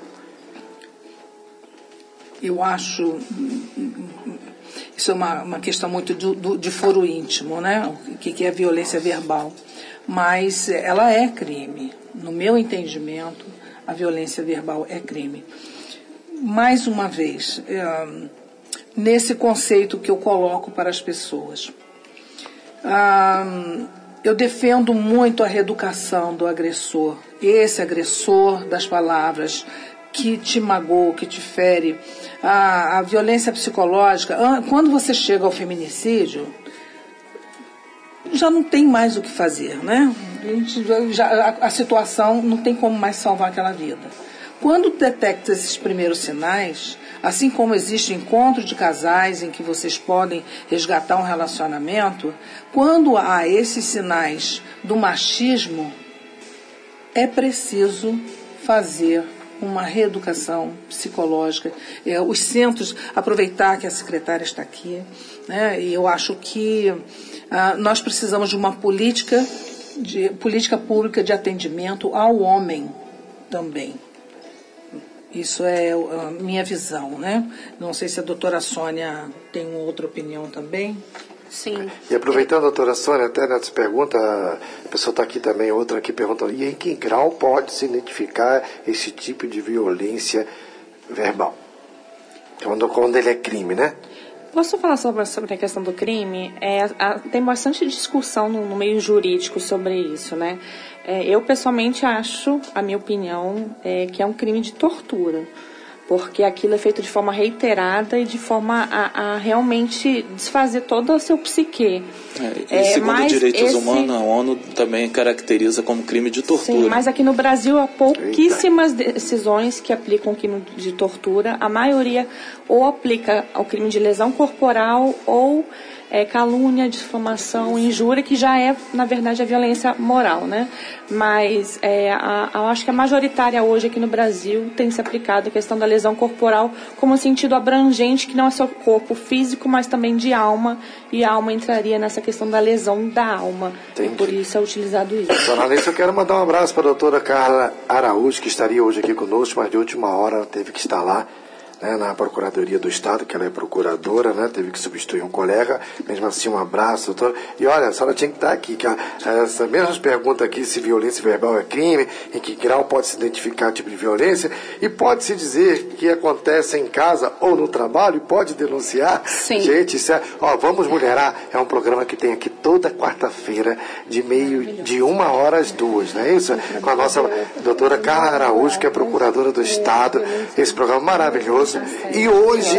Eu acho isso é uma, uma questão muito do, do, de foro íntimo, né? O que, que é violência verbal. Mas ela é crime. No meu entendimento, a violência verbal é crime. Mais uma vez, nesse conceito que eu coloco para as pessoas. eu defendo muito a reeducação do agressor. Esse agressor das palavras que te magoa, que te fere, a, a violência psicológica, quando você chega ao feminicídio, já não tem mais o que fazer, né? A, gente, já, a, a situação não tem como mais salvar aquela vida. Quando detecta esses primeiros sinais, assim como existe encontro de casais em que vocês podem resgatar um relacionamento, quando há esses sinais do machismo, é preciso fazer uma reeducação psicológica. É, os centros, aproveitar que a secretária está aqui, né, e eu acho que ah, nós precisamos de uma política, de, política pública de atendimento ao homem também. Isso é a minha visão, né? Não sei se a doutora Sônia tem outra opinião também. Sim. E aproveitando, doutora Sônia, até nessa pergunta, a pessoa está aqui também, outra aqui perguntando, e em que grau pode se identificar esse tipo de violência verbal? Quando, quando ele é crime, né? Posso falar sobre, sobre a questão do crime? É, a, tem bastante discussão no, no, meio jurídico sobre isso, né? É, eu, pessoalmente, acho, a minha opinião, é que é um crime de tortura porque aquilo é feito de forma reiterada e de forma a, a realmente desfazer todo o seu psique. É, e é, segundo direitos esse... humanos, a ONU também caracteriza como crime de tortura. Sim, mas aqui no Brasil há pouquíssimas Eita. decisões que aplicam crime de tortura. A maioria ou aplica ao crime de lesão corporal ou é, calúnia, difamação, injúria, que já é, na verdade, a violência moral, né? Mas é, a, a, eu acho que a majoritária hoje aqui no Brasil tem se aplicado a questão da lesão corporal como um sentido abrangente, que não é só corpo físico, mas também de alma, e a alma entraria nessa questão da lesão da alma. Entendi. E por isso é utilizado isso. Dona Alice, eu quero mandar um abraço para a doutora Carla Araújo, que estaria hoje aqui conosco, mas de última hora ela teve que estar lá né, na Procuradoria do Estado, que ela é procuradora, né, teve que substituir um colega, mesmo assim um abraço, doutor. E olha, a senhora tinha que estar aqui, que a, essa mesma pergunta aqui, se violência verbal é crime, em que grau pode se identificar tipo de violência, e pode-se dizer que acontece em casa ou no trabalho, e pode denunciar. Sim. Gente, isso é, ó, Vamos Mulherar é um programa que tem aqui toda quarta-feira, de meio, de uma hora às duas, não é isso? Com a nossa doutora Carla Araújo, que é procuradora do Estado, esse programa maravilhoso maravilhoso. E hoje.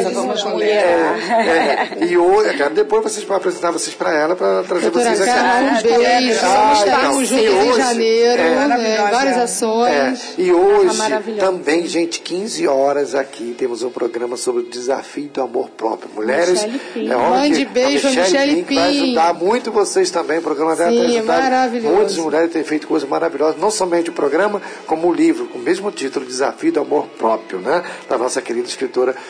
É, é, e hoje, cara, depois vocês vão apresentar vocês para ela, para trazer Doutora vocês aqui. Um beijo. Ah, Estamos juntos em então, janeiro, é, né, várias ações. É, e hoje também, gente, 15 horas aqui, temos um programa sobre o desafio do amor próprio. Mulheres. É Mande beijo a Michelle Pim. Vai ajudar muito vocês também. O programa dela Sim, tem maravilhoso. Muitas mulheres têm feito coisas maravilhosas, não somente o programa, como o livro, com o mesmo título, Desafio do Amor Próprio, né? Da nossa querida escritora,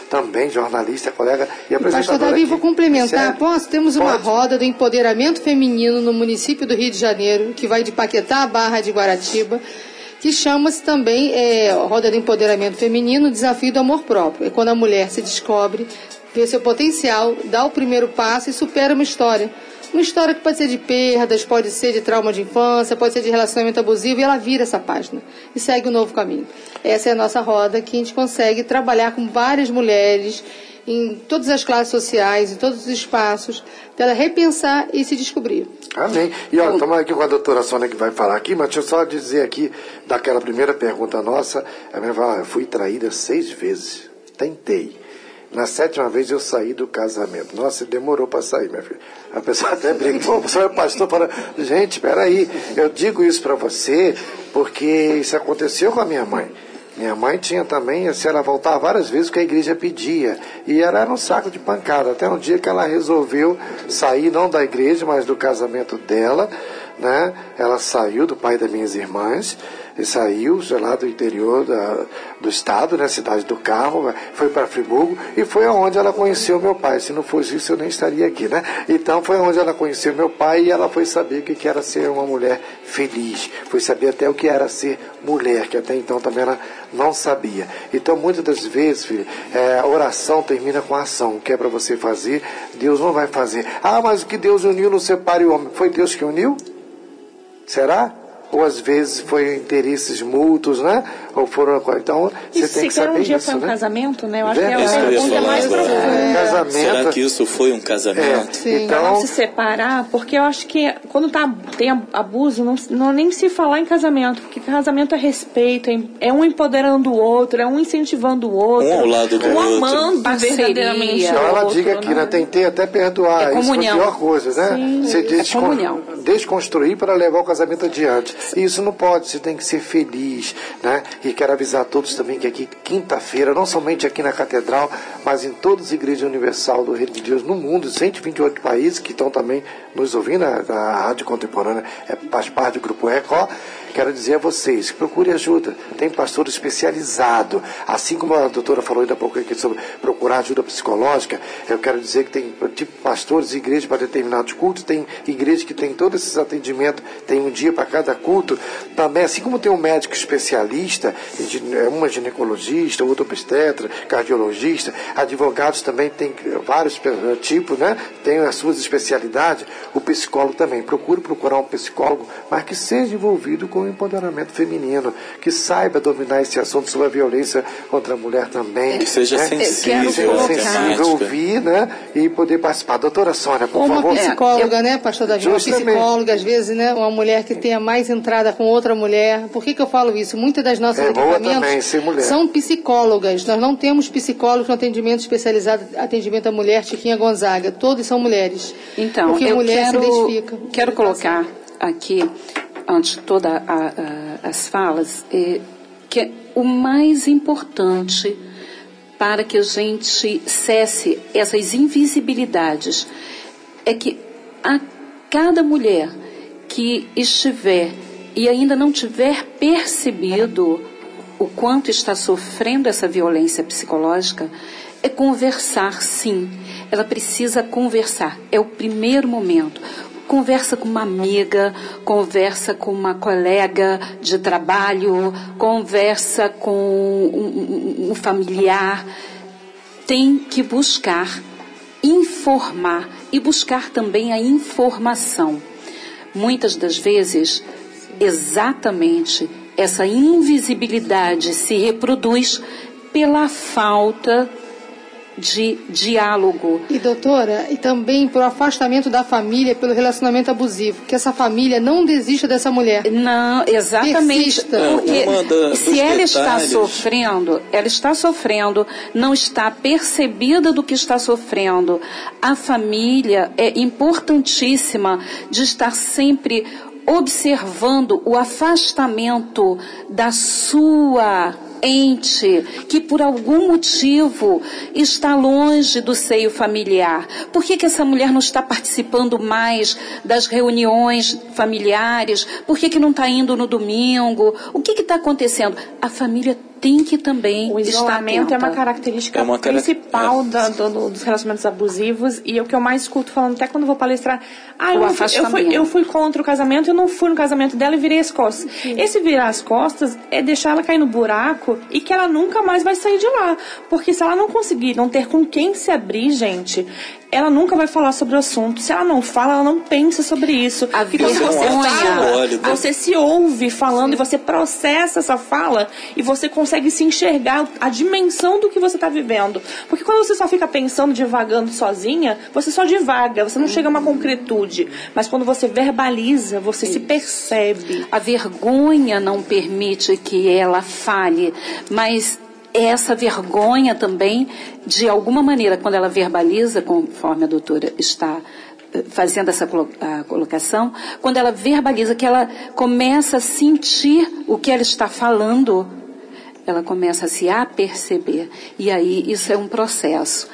também jornalista, colega e apresentadora. Pastor Davi, aqui. vou complementar. Posso? Temos uma Pode. roda do empoderamento feminino no município do Rio de Janeiro, que vai de Paquetá à Barra de Guaratiba que chama-se também é, Roda do Empoderamento Feminino, Desafio do Amor Próprio. É quando a mulher se descobre, vê seu potencial, dá o primeiro passo e supera uma história. Uma história que pode ser de perdas, pode ser de trauma de infância, pode ser de relacionamento abusivo, e ela vira essa página e segue um novo caminho. Essa é a nossa roda que a gente consegue trabalhar com várias mulheres em todas as classes sociais, em todos os espaços, para ela repensar e se descobrir. Amém. E olha, estamos aqui com a doutora Sônia que vai falar aqui, mas deixa eu só dizer aqui, daquela primeira pergunta nossa, a minha fala, eu fui traída seis vezes. Tentei. Na sétima vez eu saí do casamento. Nossa, demorou para sair, minha filha. A pessoa até brinca, pô, o é pastor, fala, gente, peraí, eu digo isso para você porque isso aconteceu com a minha mãe. Minha mãe tinha também, assim, ela voltava várias vezes que a igreja pedia. E era um saco de pancada. Até um dia que ela resolveu sair, não da igreja, mas do casamento dela. Né? Ela saiu do pai das minhas irmãs e saiu lá do interior da, do estado, né, cidade do Carmo, foi para Friburgo e foi aonde ela conheceu meu pai. Se não fosse isso, eu nem estaria aqui, né? Então foi onde ela conheceu meu pai e ela foi saber o que era ser uma mulher feliz. Foi saber até o que era ser mulher, que até então também ela não sabia. Então muitas das vezes, filho, é, oração termina com ação. O que é para você fazer, Deus não vai fazer. Ah, mas o que Deus uniu não separe o homem. Foi Deus que uniu? Será? Ou às vezes foi interesses mútuos, né? Ou foram. Então, você tem que saber um dia isso, foi um né? casamento, né? Eu acho Verdade. que é a pergunta mais profunda. É. Casamento. Será que isso foi um casamento? É. Então, não se separar, porque eu acho que quando tá, tem abuso, não, não nem se falar em casamento, porque casamento é respeito, é, é um empoderando o outro, é um incentivando o outro. Um ao lado do um outro. amando verdadeiramente Então ela outro, diga aqui, né? Tentei até perdoar. É comunhão. Isso foi a pior coisa, né? Sim, Você é descon comunhão. desconstruir para levar o casamento adiante. Isso não pode, você tem que ser feliz, né? E quero avisar a todos também que aqui, quinta-feira, não somente aqui na Catedral, mas em todas as igrejas universal do Reino de Deus no mundo, 128 países que estão também nos ouvindo, a, a Rádio Contemporânea é, faz parte do Grupo Eco, quero dizer a vocês procure ajuda. Tem pastor especializado. Assim como a doutora falou ainda há pouco aqui sobre procurar ajuda psicológica, eu quero dizer que tem tipo pastores e igrejas para determinados cultos, tem igreja que tem todos esses atendimentos, tem um dia para cada culto. Também, assim como tem um médico especialista, é uma ginecologista, outra obstetra, cardiologista, advogados também tem vários tipos, né? Tem as suas especialidades. O psicólogo também. Procure procurar um psicólogo, mas que seja envolvido com o empoderamento feminino, que saiba dominar esse assunto sobre a violência contra a mulher também. Que seja né? sensível, sensível ouvir, né? E poder participar. Doutora Sônia, por uma favor. psicóloga, é, né, pastor Davi? Uma psicóloga, às vezes, né? Uma mulher que tenha mais entrada com outra mulher. Por que, que eu falo isso? Muitas das nossas é também, são psicólogas. Nós não temos psicólogos no atendimento especializado, atendimento à mulher, Chiquinha Gonzaga. Todos são mulheres. Então, Porque eu mulher quero, se identifica. quero colocar aqui, antes de todas as falas, é, que é o mais importante para que a gente cesse essas invisibilidades é que a cada mulher que estiver e ainda não tiver percebido o quanto está sofrendo essa violência psicológica, é conversar sim. Ela precisa conversar. É o primeiro momento. Conversa com uma amiga, conversa com uma colega de trabalho, conversa com um, um, familiar. Tem que buscar informar e buscar também a informação. Muitas das vezes, exatamente essa invisibilidade se reproduz pela falta de diálogo. E doutora, e também pelo afastamento da família pelo relacionamento abusivo, que essa família não desista dessa mulher. Não, exatamente. Porque se ela detalhes... está sofrendo, ela está sofrendo, não está percebida do que está sofrendo. A família é importantíssima de estar sempre observando o afastamento da sua ente que por algum motivo está longe do seio familiar? Por que, que essa mulher não está participando mais das reuniões familiares? Por que, que não está indo no domingo? O que está acontecendo? A família tem que também o isolamento é uma característica é uma principal é. da, do, dos relacionamentos abusivos e é o que eu mais escuto falando até quando vou palestrar ah, eu, eu, fui, eu fui contra o casamento eu não fui no casamento dela e virei as costas Sim. esse virar as costas é deixar ela cair no buraco e que ela nunca mais vai sair de lá porque se ela não conseguir não ter com quem se abrir gente ela nunca vai falar sobre o assunto. Se ela não fala, ela não pensa sobre isso. A então, se você fala, você se ouve falando e você processa essa fala e você consegue se enxergar a dimensão do que você está vivendo. Porque quando você só fica pensando, divagando sozinha, você só divaga, você não chega a uma concretude. Mas quando você verbaliza, você isso. se percebe. A vergonha não permite que ela fale, mas essa vergonha também, de alguma maneira, quando ela verbaliza, conforme a doutora está eh, fazendo essa colocação, quando ela verbaliza que ela começa a sentir o que ela está falando, ela começa a se aperceber. E aí isso é um processo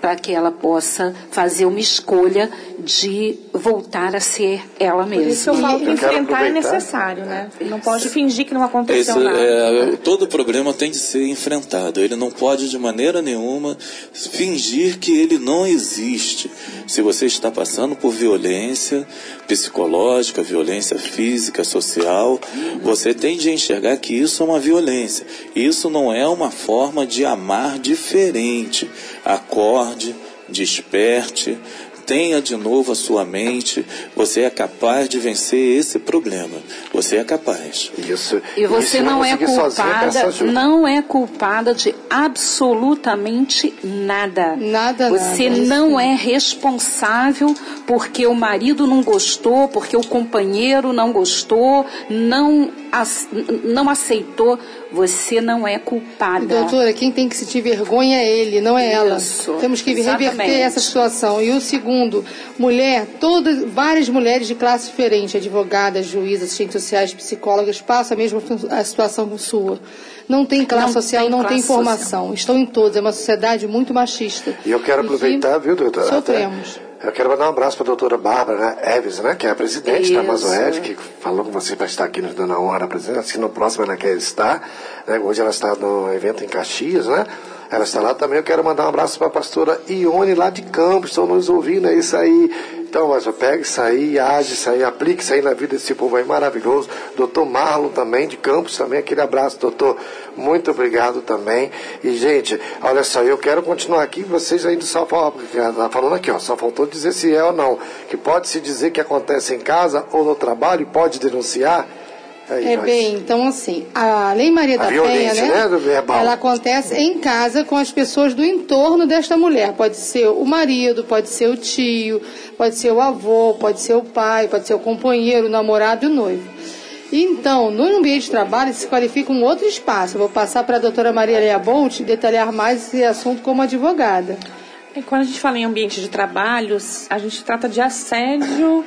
para que ela possa fazer uma escolha de voltar a ser ela mesma. Por isso eu falo que enfrentar é necessário, né? Não pode fingir que não aconteceu Esse, nada. É, todo problema tem de ser enfrentado. Ele não pode de maneira nenhuma fingir que ele não existe. Se você está passando por violência psicológica, violência física, social, você tem de enxergar que isso é uma violência. Isso não é uma forma de amar diferente. Acorde, desperte, tenha de novo a sua mente, você é capaz de vencer esse problema. Você é capaz. Isso. E você isso não é culpada, não é culpada de absolutamente nada. Nada, Você nada. não é responsável porque o marido não gostou, porque o companheiro não gostou, não, não aceitou. Você não é culpada. Doutora, quem tem que sentir vergonha é ele, não é Isso, ela. Temos que exatamente. reverter essa situação. E o segundo, mulher, todas, várias mulheres de classe diferente, advogadas, juízes, assistentes sociais, psicólogas, passam a mesma a situação sua. Não tem classe não social, tem não tem formação. Social. Estão em todas. É uma sociedade muito machista. E eu quero aproveitar, viu, doutora? Sofremos. Eu quero mandar um abraço para a doutora Bárbara Eves, né, que é a presidente Isso. da Amazoed, que falou com você para estar aqui nos dando a honra, presidente. Que no próximo ela quer estar. Né, hoje ela está no evento em Caxias, né? Ela está lá também. Eu quero mandar um abraço para a pastora Ione, lá de Campos, estão nos ouvindo. É isso aí. Então, mas pega isso aí, age isso aí, aplique isso aí na vida desse povo aí maravilhoso. Doutor Marlon também, de Campos também, aquele abraço, doutor. Muito obrigado também. E, gente, olha só, eu quero continuar aqui, vocês ainda só tá falando aqui, ó, só faltou dizer se é ou não. Que pode se dizer que acontece em casa ou no trabalho e pode denunciar. Aí, é bem, então assim, a Lei Maria da Penha, né, né ela acontece em casa com as pessoas do entorno desta mulher. Pode ser o marido, pode ser o tio, pode ser o avô, pode ser o pai, pode ser o companheiro, o namorado e o noivo. Então, no ambiente de trabalho se qualifica um outro espaço. Eu vou passar para a doutora Maria Leia Bolt detalhar mais esse assunto como advogada. E quando a gente fala em ambiente de trabalho, a gente trata de assédio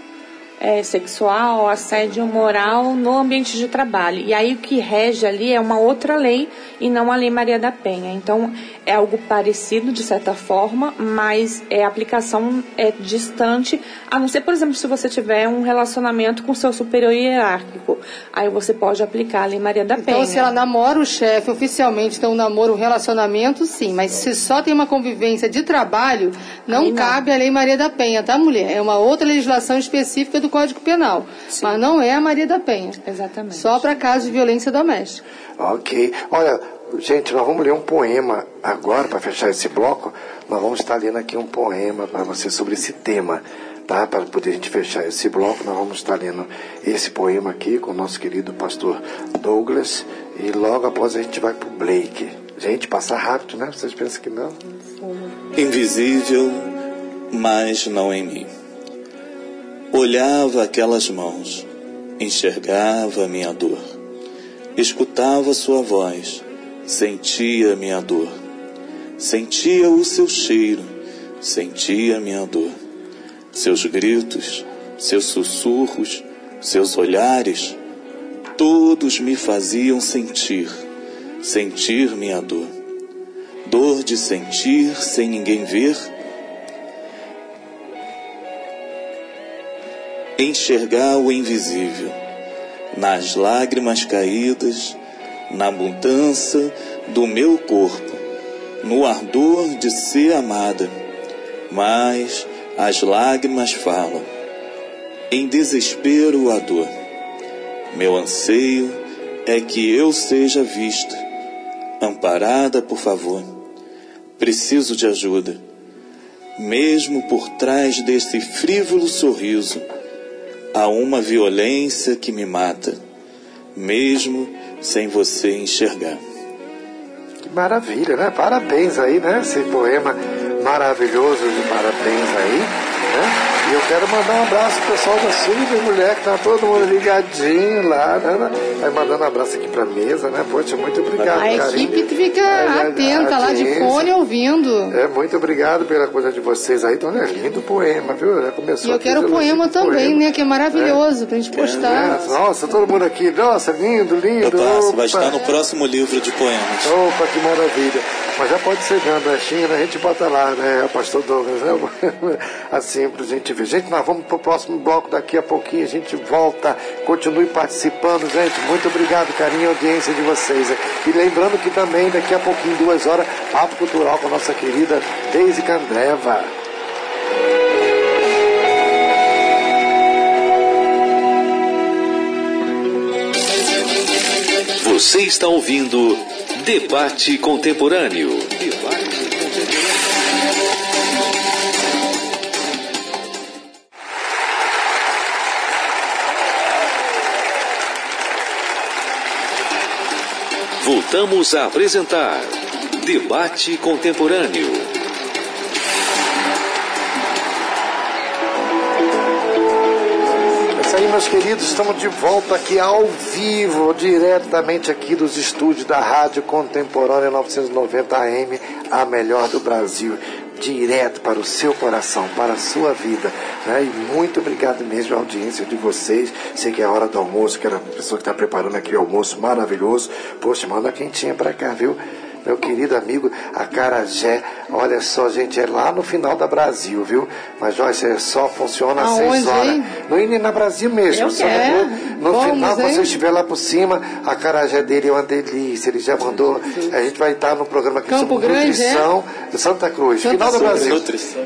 é, sexual, assédio moral no ambiente de trabalho. E aí o que rege ali é uma outra lei e não a Lei Maria da Penha. Então é algo parecido de certa forma, mas é, a aplicação é distante, a não ser, por exemplo, se você tiver um relacionamento com seu superior hierárquico. Aí você pode aplicar a Lei Maria da então, Penha. Então se ela namora o chefe oficialmente, então um namoro, um relacionamento, sim. Mas se só tem uma convivência de trabalho, não, não. cabe a Lei Maria da Penha, tá, mulher? É uma outra legislação específica do Código Penal. Sim. Mas não é a Maria da Penha. Exatamente. Só para casos de violência doméstica. Ok. Olha, gente, nós vamos ler um poema agora, para fechar esse bloco. Nós vamos estar lendo aqui um poema para você sobre esse tema. Tá? Para poder a gente fechar esse bloco, nós vamos estar lendo esse poema aqui com o nosso querido pastor Douglas. E logo após a gente vai para o Blake. Gente, passa rápido, né? Vocês pensam que não? Invisível, mas não em mim. Olhava aquelas mãos, enxergava minha dor, escutava sua voz, sentia minha dor, sentia o seu cheiro, sentia minha dor, seus gritos, seus sussurros, seus olhares, todos me faziam sentir, sentir minha dor. Dor de sentir sem ninguém ver, enxergar o invisível, nas lágrimas caídas, na mudança do meu corpo, no ardor de ser amada. Mas as lágrimas falam, em desespero a dor. Meu anseio é que eu seja vista, amparada por favor. Preciso de ajuda. Mesmo por trás desse frívolo sorriso, há uma violência que me mata, mesmo sem você enxergar. Que maravilha, né? Parabéns aí, né? Esse poema maravilhoso de parabéns aí, né? E eu quero mandar um abraço pro pessoal da Silvia Mulher, que tá todo mundo ligadinho lá, né? né? Vai mandando um abraço aqui pra mesa, né? Poxa, muito obrigado, A equipe fica é, atenta lá de fone ouvindo. É, muito obrigado pela coisa de vocês aí. Então, é lindo o poema, viu? Já começou E eu quero o poema também, poema. né? Que é maravilhoso é. pra gente postar. É, nossa, todo mundo aqui. Nossa, lindo, lindo. Passo, vai estar no próximo livro de poemas. Opa, que maravilha. Mas já pode ser a China, a gente bota lá, né? Pastor Douglas, né? Assim, pra gente Gente, nós vamos para o próximo bloco daqui a pouquinho, a gente volta. Continue participando, gente. Muito obrigado, carinho e audiência de vocês. E lembrando que também daqui a pouquinho, duas horas, papo cultural com a nossa querida Deise Candreva. Você está ouvindo Debate Contemporâneo. Voltamos a apresentar Debate Contemporâneo. É isso aí, meus queridos, estamos de volta aqui ao vivo, diretamente aqui dos estúdios da Rádio Contemporânea 990 AM, a melhor do Brasil direto para o seu coração, para a sua vida. Né? E muito obrigado mesmo à audiência de vocês. Sei que é a hora do almoço, que era a pessoa que está preparando aqui o almoço maravilhoso. Poxa, manda quentinha para cá, viu? Meu querido amigo Acarajé. Olha só, gente, é lá no final da Brasil, viu? Mas Joyce, é só funciona às seis horas. Hein? No Ine na Brasil mesmo. Eu quero. No, no final, quando você estiver lá por cima, a Carajé dele é uma delícia. Ele já mandou. A gente vai estar no programa aqui Campo sobre Grande, nutrição é? de Santa Cruz, Santa final do Brasil.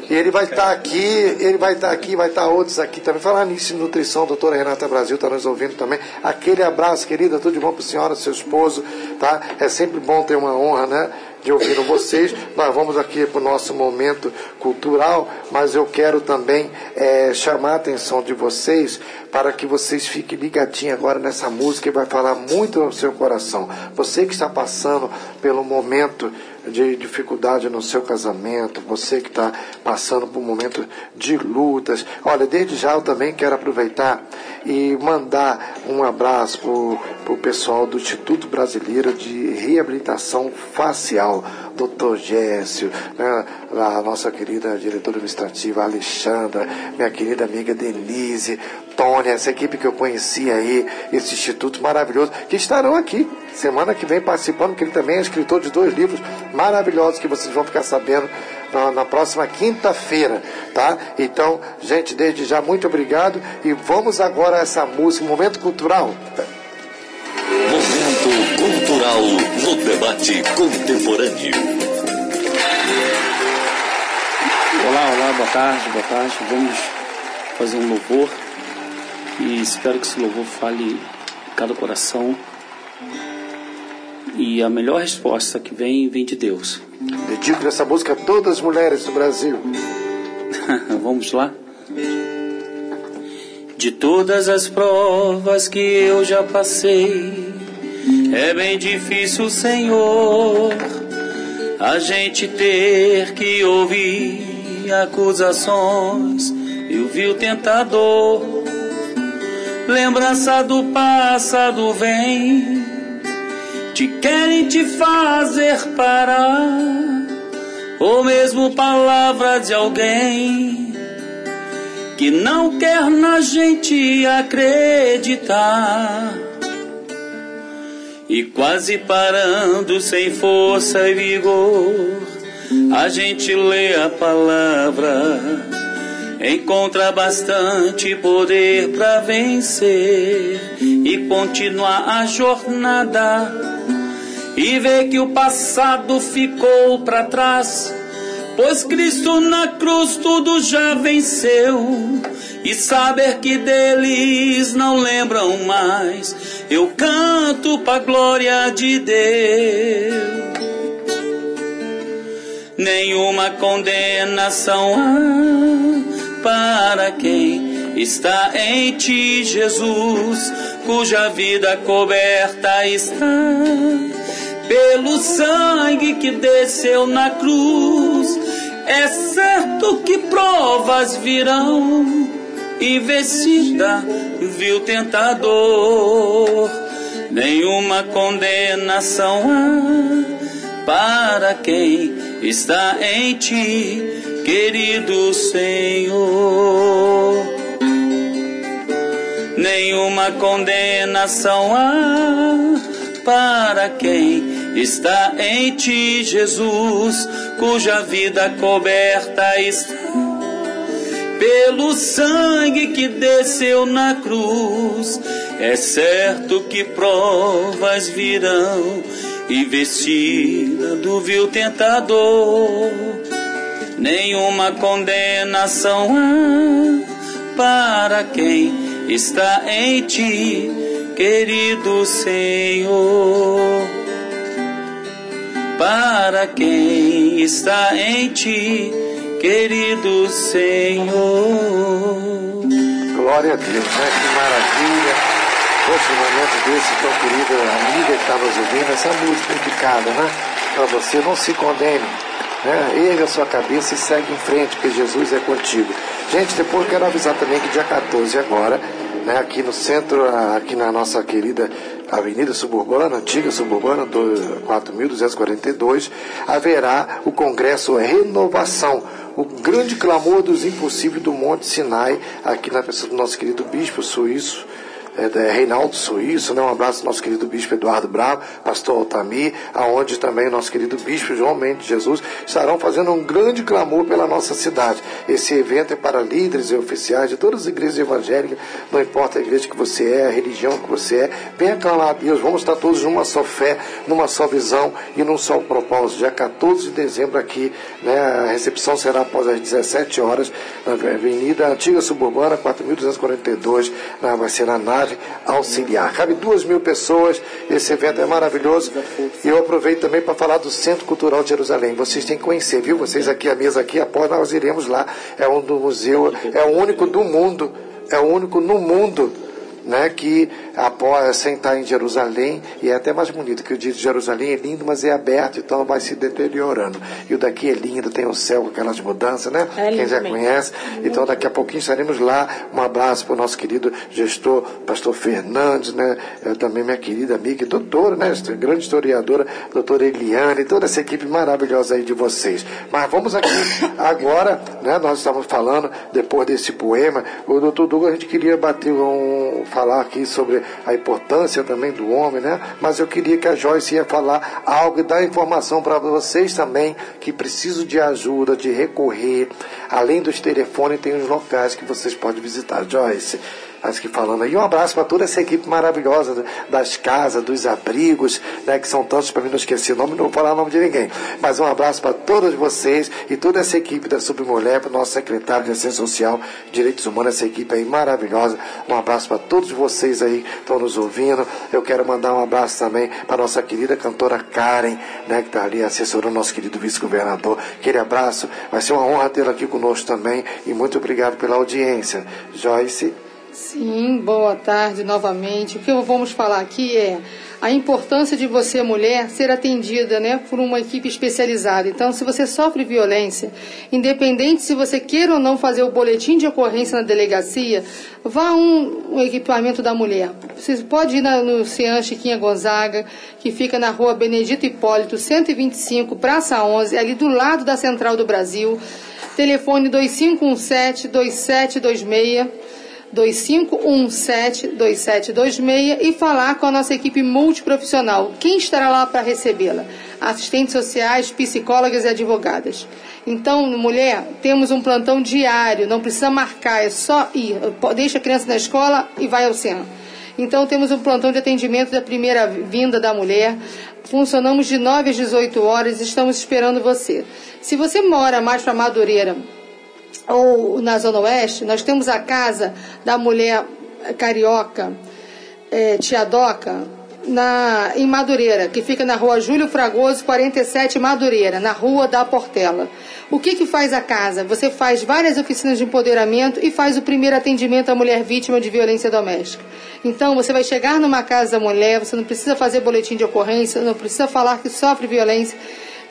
E ele vai estar aqui, ele vai estar aqui, vai estar outros aqui também. Falar nisso nutrição, doutora Renata Brasil está nos ouvindo também. Aquele abraço, querida, tudo de bom para a senhora, seu esposo, tá? É sempre bom ter uma honra, né? de ouvir vocês. Nós vamos aqui para o nosso momento cultural, mas eu quero também é, chamar a atenção de vocês para que vocês fiquem ligadinhos agora nessa música que vai falar muito ao seu coração. Você que está passando pelo momento de dificuldade no seu casamento, você que está passando por um momento de lutas. Olha, desde já eu também quero aproveitar e mandar um abraço para o pessoal do Instituto Brasileiro de Reabilitação Facial, doutor Gécio, né, a nossa querida diretora administrativa Alexandra, minha querida amiga Denise, Tônia, essa equipe que eu conheci aí, esse instituto maravilhoso, que estarão aqui semana que vem participando, que ele também é escritor de dois livros maravilhosos que vocês vão ficar sabendo na, na próxima quinta-feira, tá? Então, gente, desde já, muito obrigado e vamos agora a essa música, momento cultural. Momento cultural no debate contemporâneo. Olá, olá, boa tarde, boa tarde. Vamos fazer um louvor e espero que esse louvor fale em cada coração e a melhor resposta que vem, vem de Deus. Dedico essa música a todas as mulheres do Brasil. Vamos lá? De todas as provas que eu já passei, é bem difícil, Senhor, a gente ter que ouvir acusações e o vil tentador. Lembrança do passado vem, te querem te fazer parar, ou mesmo palavra de alguém que não quer na gente acreditar. E quase parando sem força e vigor, a gente lê a palavra, encontra bastante poder para vencer e continuar a jornada. E vê que o passado ficou para trás pois Cristo na cruz tudo já venceu. E saber que deles não lembram mais, eu canto pra glória de Deus. Nenhuma condenação há para quem está em ti, Jesus, cuja vida coberta está pelo sangue que desceu na cruz. É certo que provas virão, investida, viu tentador. Nenhuma condenação há para quem está em ti, querido Senhor. Nenhuma condenação há para quem está em ti, Jesus, cuja vida coberta está pelo sangue que desceu na cruz. É certo que provas virão e vestida do vil tentador. Nenhuma condenação há para quem está em ti, querido Senhor para quem está em ti, querido Senhor. Glória a Deus, né? Que maravilha. Poxa, um momento desse, tão querida amiga que está nos ouvindo, essa música indicada, né? Para você não se condene. Né? Erga a sua cabeça e segue em frente, porque Jesus é contigo. Gente, depois quero avisar também que dia 14 agora, né, aqui no centro, aqui na nossa querida Avenida Suburbana, antiga Suburbana, 4.242, haverá o Congresso Renovação, o grande clamor dos impossíveis do Monte Sinai, aqui na pessoa do nosso querido bispo suíço, é, Reinaldo Suíço, né? um abraço ao nosso querido bispo Eduardo Bravo, pastor Altamir, aonde também o nosso querido bispo João Mendes Jesus estarão fazendo um grande clamor pela nossa cidade. Esse evento é para líderes e oficiais de todas as igrejas evangélicas, não importa a igreja que você é, a religião que você é, venha clamar a Deus, vamos estar todos numa só fé, numa só visão e num só propósito. Dia 14 de dezembro aqui, né? a recepção será após as 17 horas, na Avenida Antiga Suburbana, 4.242, vai ser na auxiliar. Cabe duas mil pessoas, esse evento é maravilhoso. E eu aproveito também para falar do Centro Cultural de Jerusalém. Vocês têm que conhecer, viu? Vocês aqui, a mesa aqui, após nós iremos lá. É um do museu, é o único do mundo, é o único no mundo né, que após sentar em Jerusalém, e é até mais bonito, que o de Jerusalém é lindo, mas é aberto, então vai se deteriorando. E o daqui é lindo, tem o céu com aquelas mudanças, né? É Quem já conhece. Então daqui a pouquinho estaremos lá. Um abraço para o nosso querido gestor, pastor Fernandes, né? Eu, também minha querida amiga e doutora, né? Grande historiadora, doutora Eliane, toda essa equipe maravilhosa aí de vocês. Mas vamos aqui agora, né? Nós estamos falando, depois desse poema, o doutor Douglas, a gente queria bater um falar aqui sobre a importância também do homem, né? Mas eu queria que a Joyce ia falar algo e dar informação para vocês também que precisam de ajuda, de recorrer. Além dos telefones, tem os locais que vocês podem visitar. Joyce, acho que falando aí. Um abraço para toda essa equipe maravilhosa das casas, dos abrigos, né, que são tantos para mim não esquecer o nome, não vou falar o nome de ninguém. Mas um abraço para todos vocês e toda essa equipe da Submulher, para o nosso secretário de Assistência Social, Direitos Humanos, essa equipe aí maravilhosa. Um abraço para todos vocês aí que estão nos ouvindo. Eu quero mandar um abraço também para nossa querida cantora Karen, né, que está ali assessorando nosso querido vice-governador. Aquele abraço, vai ser uma honra tê-la aqui conosco também e muito obrigado pela audiência. Joyce. Sim, boa tarde novamente. O que vamos falar aqui é a importância de você, mulher, ser atendida né, por uma equipe especializada. Então, se você sofre violência, independente se você queira ou não fazer o boletim de ocorrência na delegacia, vá a um, um equipamento da mulher. Você pode ir na, no Cian Chiquinha Gonzaga, que fica na rua Benedito Hipólito, 125, Praça 11, ali do lado da Central do Brasil. Telefone 2517-2726. 2517-2726 e falar com a nossa equipe multiprofissional. Quem estará lá para recebê-la? Assistentes sociais, psicólogas e advogadas. Então, mulher, temos um plantão diário, não precisa marcar, é só ir. Deixa a criança na escola e vai ao centro. Então, temos um plantão de atendimento da primeira vinda da mulher. Funcionamos de 9 às 18 horas estamos esperando você. Se você mora mais para Madureira, ou na Zona Oeste, nós temos a casa da mulher carioca, é, Tia Doca, na, em Madureira, que fica na rua Júlio Fragoso, 47 Madureira, na rua da Portela. O que, que faz a casa? Você faz várias oficinas de empoderamento e faz o primeiro atendimento à mulher vítima de violência doméstica. Então, você vai chegar numa casa da mulher, você não precisa fazer boletim de ocorrência, não precisa falar que sofre violência.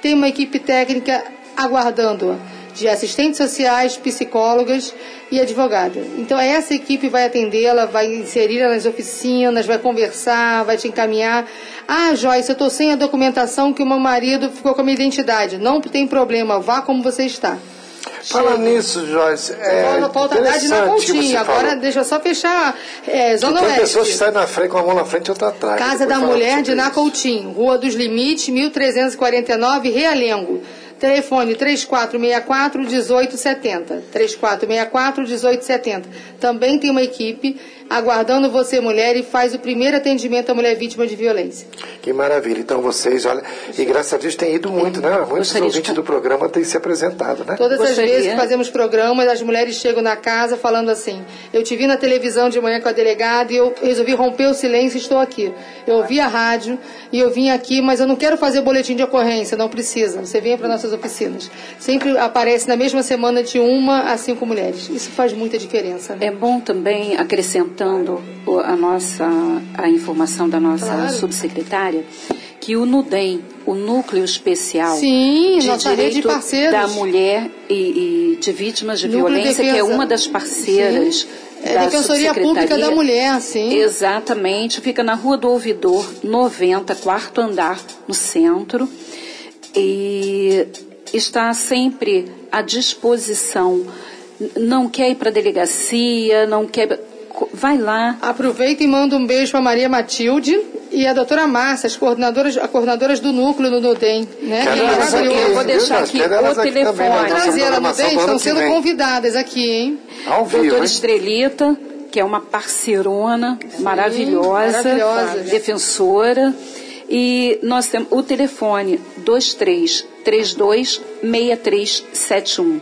Tem uma equipe técnica aguardando-a de assistentes sociais, psicólogas e advogadas. Então essa equipe vai atendê-la, vai inseri-la nas oficinas, vai conversar, vai te encaminhar. Ah, Joyce, eu estou sem a documentação que o meu marido ficou com a minha identidade. Não tem problema, vá como você está. Fala nisso, Joyce. É falta de na Coutinho. Agora deixa eu só fechar. É, Zona Tem Oeste. pessoas que saem na frente com a mão na frente e outra atrás. Casa da Mulher de Nacoutinho, Rua dos Limites, 1349, Realengo. Telefone 3464 1870. 3464 1870. Também tem uma equipe aguardando você, mulher, e faz o primeiro atendimento à mulher vítima de violência. Que maravilha. Então vocês, olha, e graças a Deus tem ido muito, né? Muitos ouvintes do programa têm se apresentado, né? Todas as vezes que fazemos programas, as mulheres chegam na casa falando assim: Eu te vi na televisão de manhã com a delegada e eu resolvi romper o silêncio e estou aqui. Eu ouvi a rádio e eu vim aqui, mas eu não quero fazer boletim de ocorrência, não precisa. Você venha para nossas oficinas. Sempre aparece na mesma semana de uma a cinco mulheres. Isso faz muita diferença. Né? É bom também acrescentar complementando a nossa a informação da nossa claro. subsecretária, que o NUDEM, o Núcleo Especial Sim, de Direito da Mulher e, e, de Vítimas de Núcleo Violência, de que é uma das parceiras sim. É da Defensoria Pública da Mulher, sim. Exatamente, fica na Rua do Ouvidor, 90, quarto andar, no centro. E está sempre à disposição. Não quer ir para a delegacia, não quer vai lá. Aproveita e manda um beijo para Maria Matilde e a doutora Márcia, as coordenadoras, as coordenadoras do núcleo no NUDEM. Né? Aqui, eu vou deixar aqui o telefone. Vou trazer ela no NUDEM, estão sendo convidadas aqui, hein? Ao vivo, doutora hein? Estrelita, que é uma parceirona Sim, maravilhosa, maravilhosa, defensora. E nós temos o telefone 2332 6371.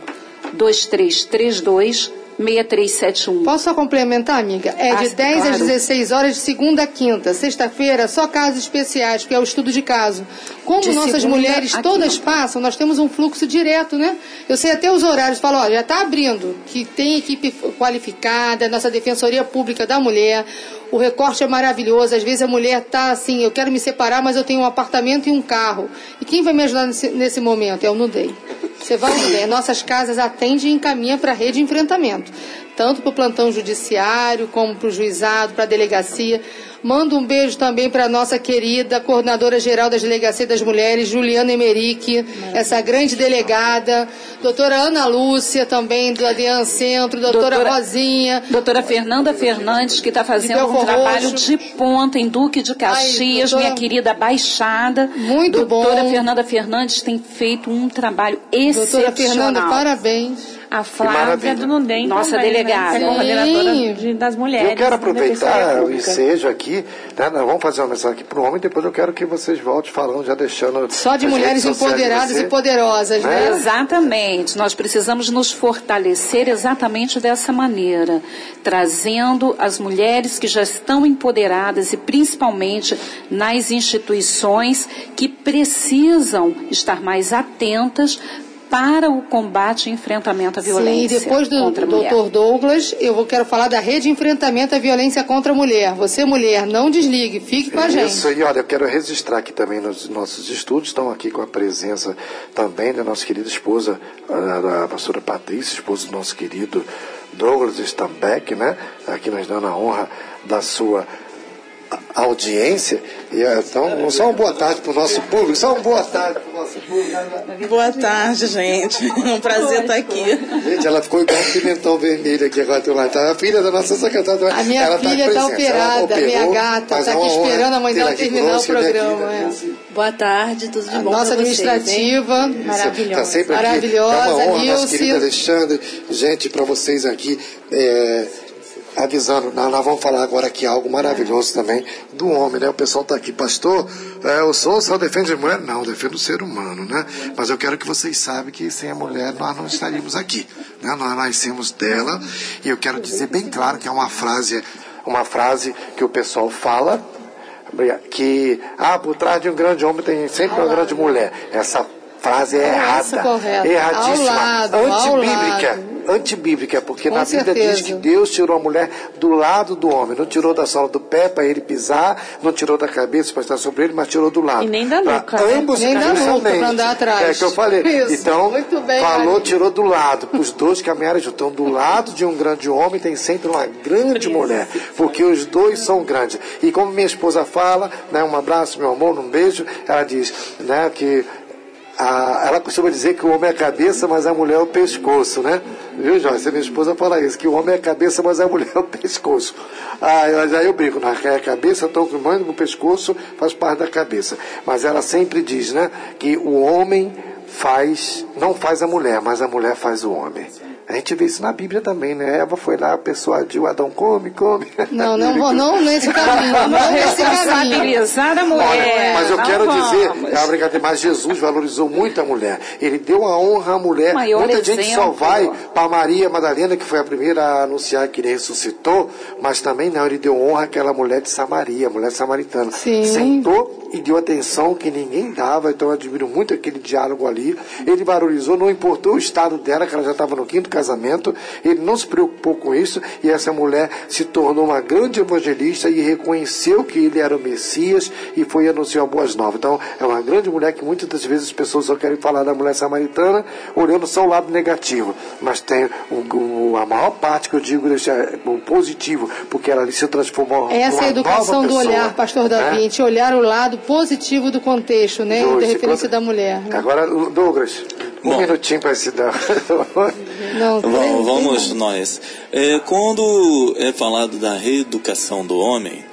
2332 6371. Posso só complementar, amiga? É de 10 claro. às 16 horas de segunda a quinta. Sexta-feira, só casos especiais, que é o estudo de caso. Como de nossas mulheres todas passam, nós temos um fluxo direto, né? Eu sei até os horários, falo, olha, já está abrindo, que tem equipe qualificada, nossa Defensoria Pública da Mulher. O recorte é maravilhoso. Às vezes a mulher está assim, eu quero me separar, mas eu tenho um apartamento e um carro. E quem vai me ajudar nesse, nesse momento? É o Nudei. Você vai ver, nossas casas atendem e encaminham para a rede de enfrentamento, tanto para o plantão judiciário, como para o juizado, para a delegacia. Mando um beijo também para a nossa querida coordenadora geral das Delegacias das Mulheres, Juliana Emerick, essa grande delegada, doutora Ana Lúcia também, do Alian Centro, doutora, doutora, Rosinha. Doutora Fernanda Fernandes, que está fazendo um trabalho de ponta em Duque de Caxias, Ai, doutora, minha querida Baixada. Muito doutora bom. Doutora Fernanda Fernandes tem feito um trabalho excepcional. Doutora Fernanda, parabéns. A Flávia do Nudem Nossa também, né? delegada. Né? coordenadora de, das mulheres. Eu quero aproveitar o ensejo aqui, né? Nós vamos fazer uma mensagem aqui para o homem, depois eu quero que vocês voltem falando, já deixando. Só de mulheres empoderadas e poderosas, né? né? Exatamente. Nós precisamos nos fortalecer exatamente dessa maneira, trazendo as mulheres que já estão empoderadas e principalmente nas instituições que precisam estar mais atentas para o combate e enfrentamento à violência. Sim, e depois do Dr. Douglas, eu vou, quero falar da rede de enfrentamento à violência contra a mulher. Você, mulher, não desligue, fique com a gente. Isso, e olha, eu quero registrar aqui também nos nossos estudos, estão aqui com a presença também da nossa querida esposa, a, a pastora Patrícia, esposa do nosso querido Douglas Stambeck, né? Aqui nós dando a honra da sua audiência. E, então, só uma boa tarde para o nosso público, só uma boa tarde para o nosso público. Boa tarde, gente. É um prazer estar aqui. Gente, ela ficou igual um pimentão vermelho aqui agora. Tá? A filha da nossa secretária A minha ela tá filha está tá operada, a minha gata, está aqui esperando a mãe dela terminar o programa. É. Boa tarde, tudo de bom Nossa administrativa, vocês, maravilhosa. Tá maravilhosa, aqui. É uma honra, Nilce. Alexandre. Gente, para vocês aqui, é, avisando, nós, nós, vamos falar agora aqui algo maravilhoso também do homem, né? O pessoal está aqui, pastor, é, eu sou, só defende a mulher? Não, defendo o ser humano, né? Mas eu quero que vocês saibam que sem a mulher nós não estaríamos aqui, né? Nós nascemos dela e eu quero dizer bem claro que é uma frase, uma frase que o pessoal fala, que, ah, por trás de um grande homem tem sempre uma grande mulher. Essa frase é errada, erradíssima, antibíblica antibíblica, porque Com na Bíblia certeza. diz que Deus tirou a mulher do lado do homem, não tirou da sola do pé para ele pisar, não tirou da cabeça para estar sobre ele, mas tirou do lado. E nem da nuca. Né? Ambos nem da nuca para andar atrás. É que eu falei. Isso. Então, bem, falou, tirou do lado, os dois caminharem juntos. Então, do lado de um grande homem tem sempre uma grande mulher, porque os dois são grandes. E como minha esposa fala, né, um abraço, meu amor, um beijo, ela diz né, que a, ela costuma dizer que o homem é a cabeça, mas a mulher é o pescoço, né? Viu, Joyce? Minha esposa fala isso, que o homem é a cabeça, mas a mulher é o pescoço. Ah, eu, aí eu brinco, na é a cabeça, estou com o pescoço, faz parte da cabeça. Mas ela sempre diz, né, que o homem faz, não faz a mulher, mas a mulher faz o homem. A gente vê isso na Bíblia também, né? Eva foi lá, persuadiu Adão, come, come. Não, não vou, não nesse caminho. Não nesse caminho. a mulher. mas eu quero vamos. dizer, é brincadeira, mas Jesus valorizou muito a mulher. Ele deu a honra à mulher. Maior Muita exemplo. gente só vai para Maria Madalena, que foi a primeira a anunciar que ele ressuscitou, mas também não, ele deu honra àquela mulher de Samaria, mulher samaritana. Sim. Sentou e deu atenção que ninguém dava, então eu admiro muito aquele diálogo ali. Ele valorizou, não importou o estado dela, que ela já estava no quinto casamento, ele não se preocupou com isso e essa mulher se tornou uma grande evangelista e reconheceu que ele era o Messias e foi anunciar boas novas. Então, é uma grande mulher que muitas das vezes as pessoas só querem falar da mulher samaritana olhando só o lado negativo, mas tem o, o, a maior parte que eu digo deixa o positivo, porque ela ali se transformou Essa é a educação do olhar, pastor Davi, né? a gente olhar o lado positivo do contexto, né, da referência da mulher. Né? Agora, Douglas, um Bom, minutinho para se dar. Não, vamos, vamos nós. É, quando é falado da reeducação do homem,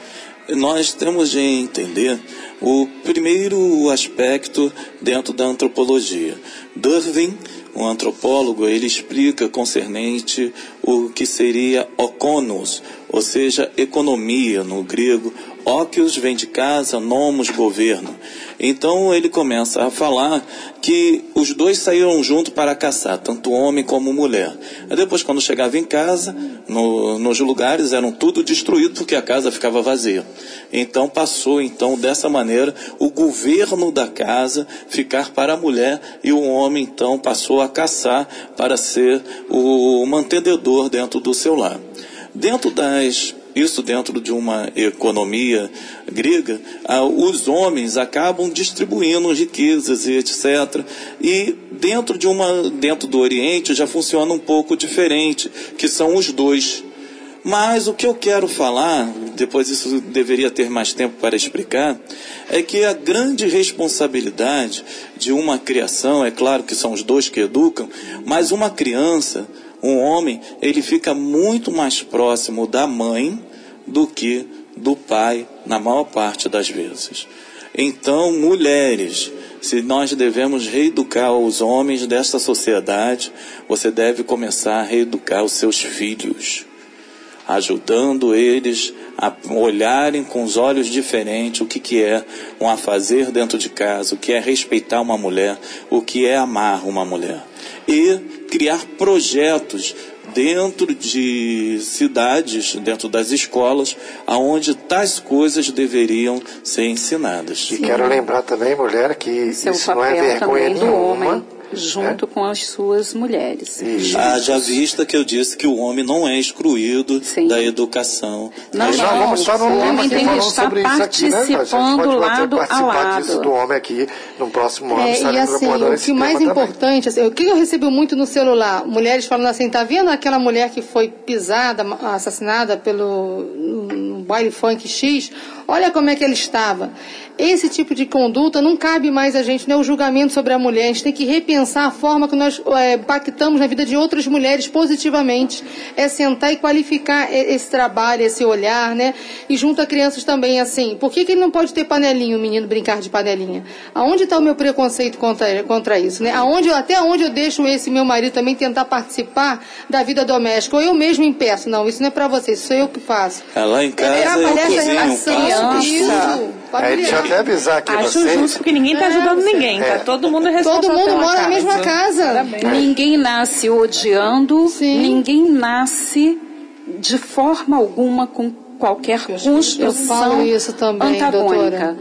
nós temos de entender o primeiro aspecto dentro da antropologia. Darwin, um antropólogo, ele explica concernente o que seria okonos, ou seja, economia no grego, Óquios vem de casa, nomos governo. Então ele começa a falar que os dois saíram junto para caçar, tanto homem como mulher. Aí depois, quando chegava em casa, no, nos lugares eram tudo destruído porque a casa ficava vazia. Então passou, então, dessa maneira, o governo da casa ficar para a mulher e o homem, então, passou a caçar para ser o mantenedor dentro do seu lar. Dentro das isso dentro de uma economia grega, ah, os homens acabam distribuindo riquezas e etc. E dentro de uma dentro do Oriente já funciona um pouco diferente, que são os dois. Mas o que eu quero falar, depois isso deveria ter mais tempo para explicar, é que a grande responsabilidade de uma criação, é claro que são os dois que educam, mas uma criança um homem, ele fica muito mais próximo da mãe do que do pai, na maior parte das vezes. Então, mulheres, se nós devemos reeducar os homens desta sociedade, você deve começar a reeducar os seus filhos, ajudando eles a olharem com os olhos diferentes o que, que é um afazer dentro de casa, o que é respeitar uma mulher, o que é amar uma mulher. E criar projetos dentro de cidades, dentro das escolas, aonde tais coisas deveriam ser ensinadas. E quero lembrar também, mulher, que Seu isso não é vergonha nenhuma. Junto é? com as suas mulheres. Haja vista que eu disse que o homem não é excluído Sim. da educação. Não, não, não vamos estar no homem tem que estar participando aqui, né? lado a lado. Disso do homem aqui no próximo ano. É, e assim, o que mais importante, assim, o que eu recebo muito no celular, mulheres falando assim, tá vendo aquela mulher que foi pisada, assassinada pelo no baile funk X? Olha como é que ele estava. Esse tipo de conduta não cabe mais a gente, né? O julgamento sobre a mulher. A gente tem que repensar a forma que nós é, impactamos na vida de outras mulheres positivamente. É sentar e qualificar esse trabalho, esse olhar, né? E junto a crianças também, assim. Por que, que ele não pode ter panelinha, o menino brincar de panelinha? Aonde está o meu preconceito contra, contra isso, né? Aonde, até onde eu deixo esse meu marido também tentar participar da vida doméstica? Ou eu mesmo impeço? Não, isso não é para você, isso sou eu que faço. É lá em casa é, eu cozinho, relação, isso. É, deixa eu até avisar aqui Acho vocês. justo, porque ninguém está ajudando é, ninguém, tá? Todo mundo é responsável Todo mundo mora casa. na mesma casa. Ninguém nasce odiando, Sim. ninguém nasce de forma alguma com qualquer construção isso também, antagônica. Doutora.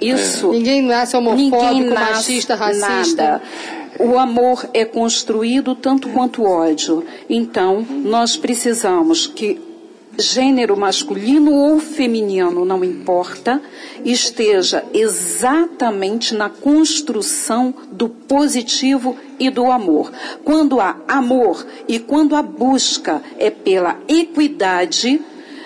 Isso. É. Ninguém nasce homofóbico, ninguém nasce machista, racista. Nada. O amor é construído tanto quanto o ódio. Então, nós precisamos que gênero masculino ou feminino, não importa, esteja exatamente na construção do positivo e do amor. Quando há amor e quando a busca é pela equidade,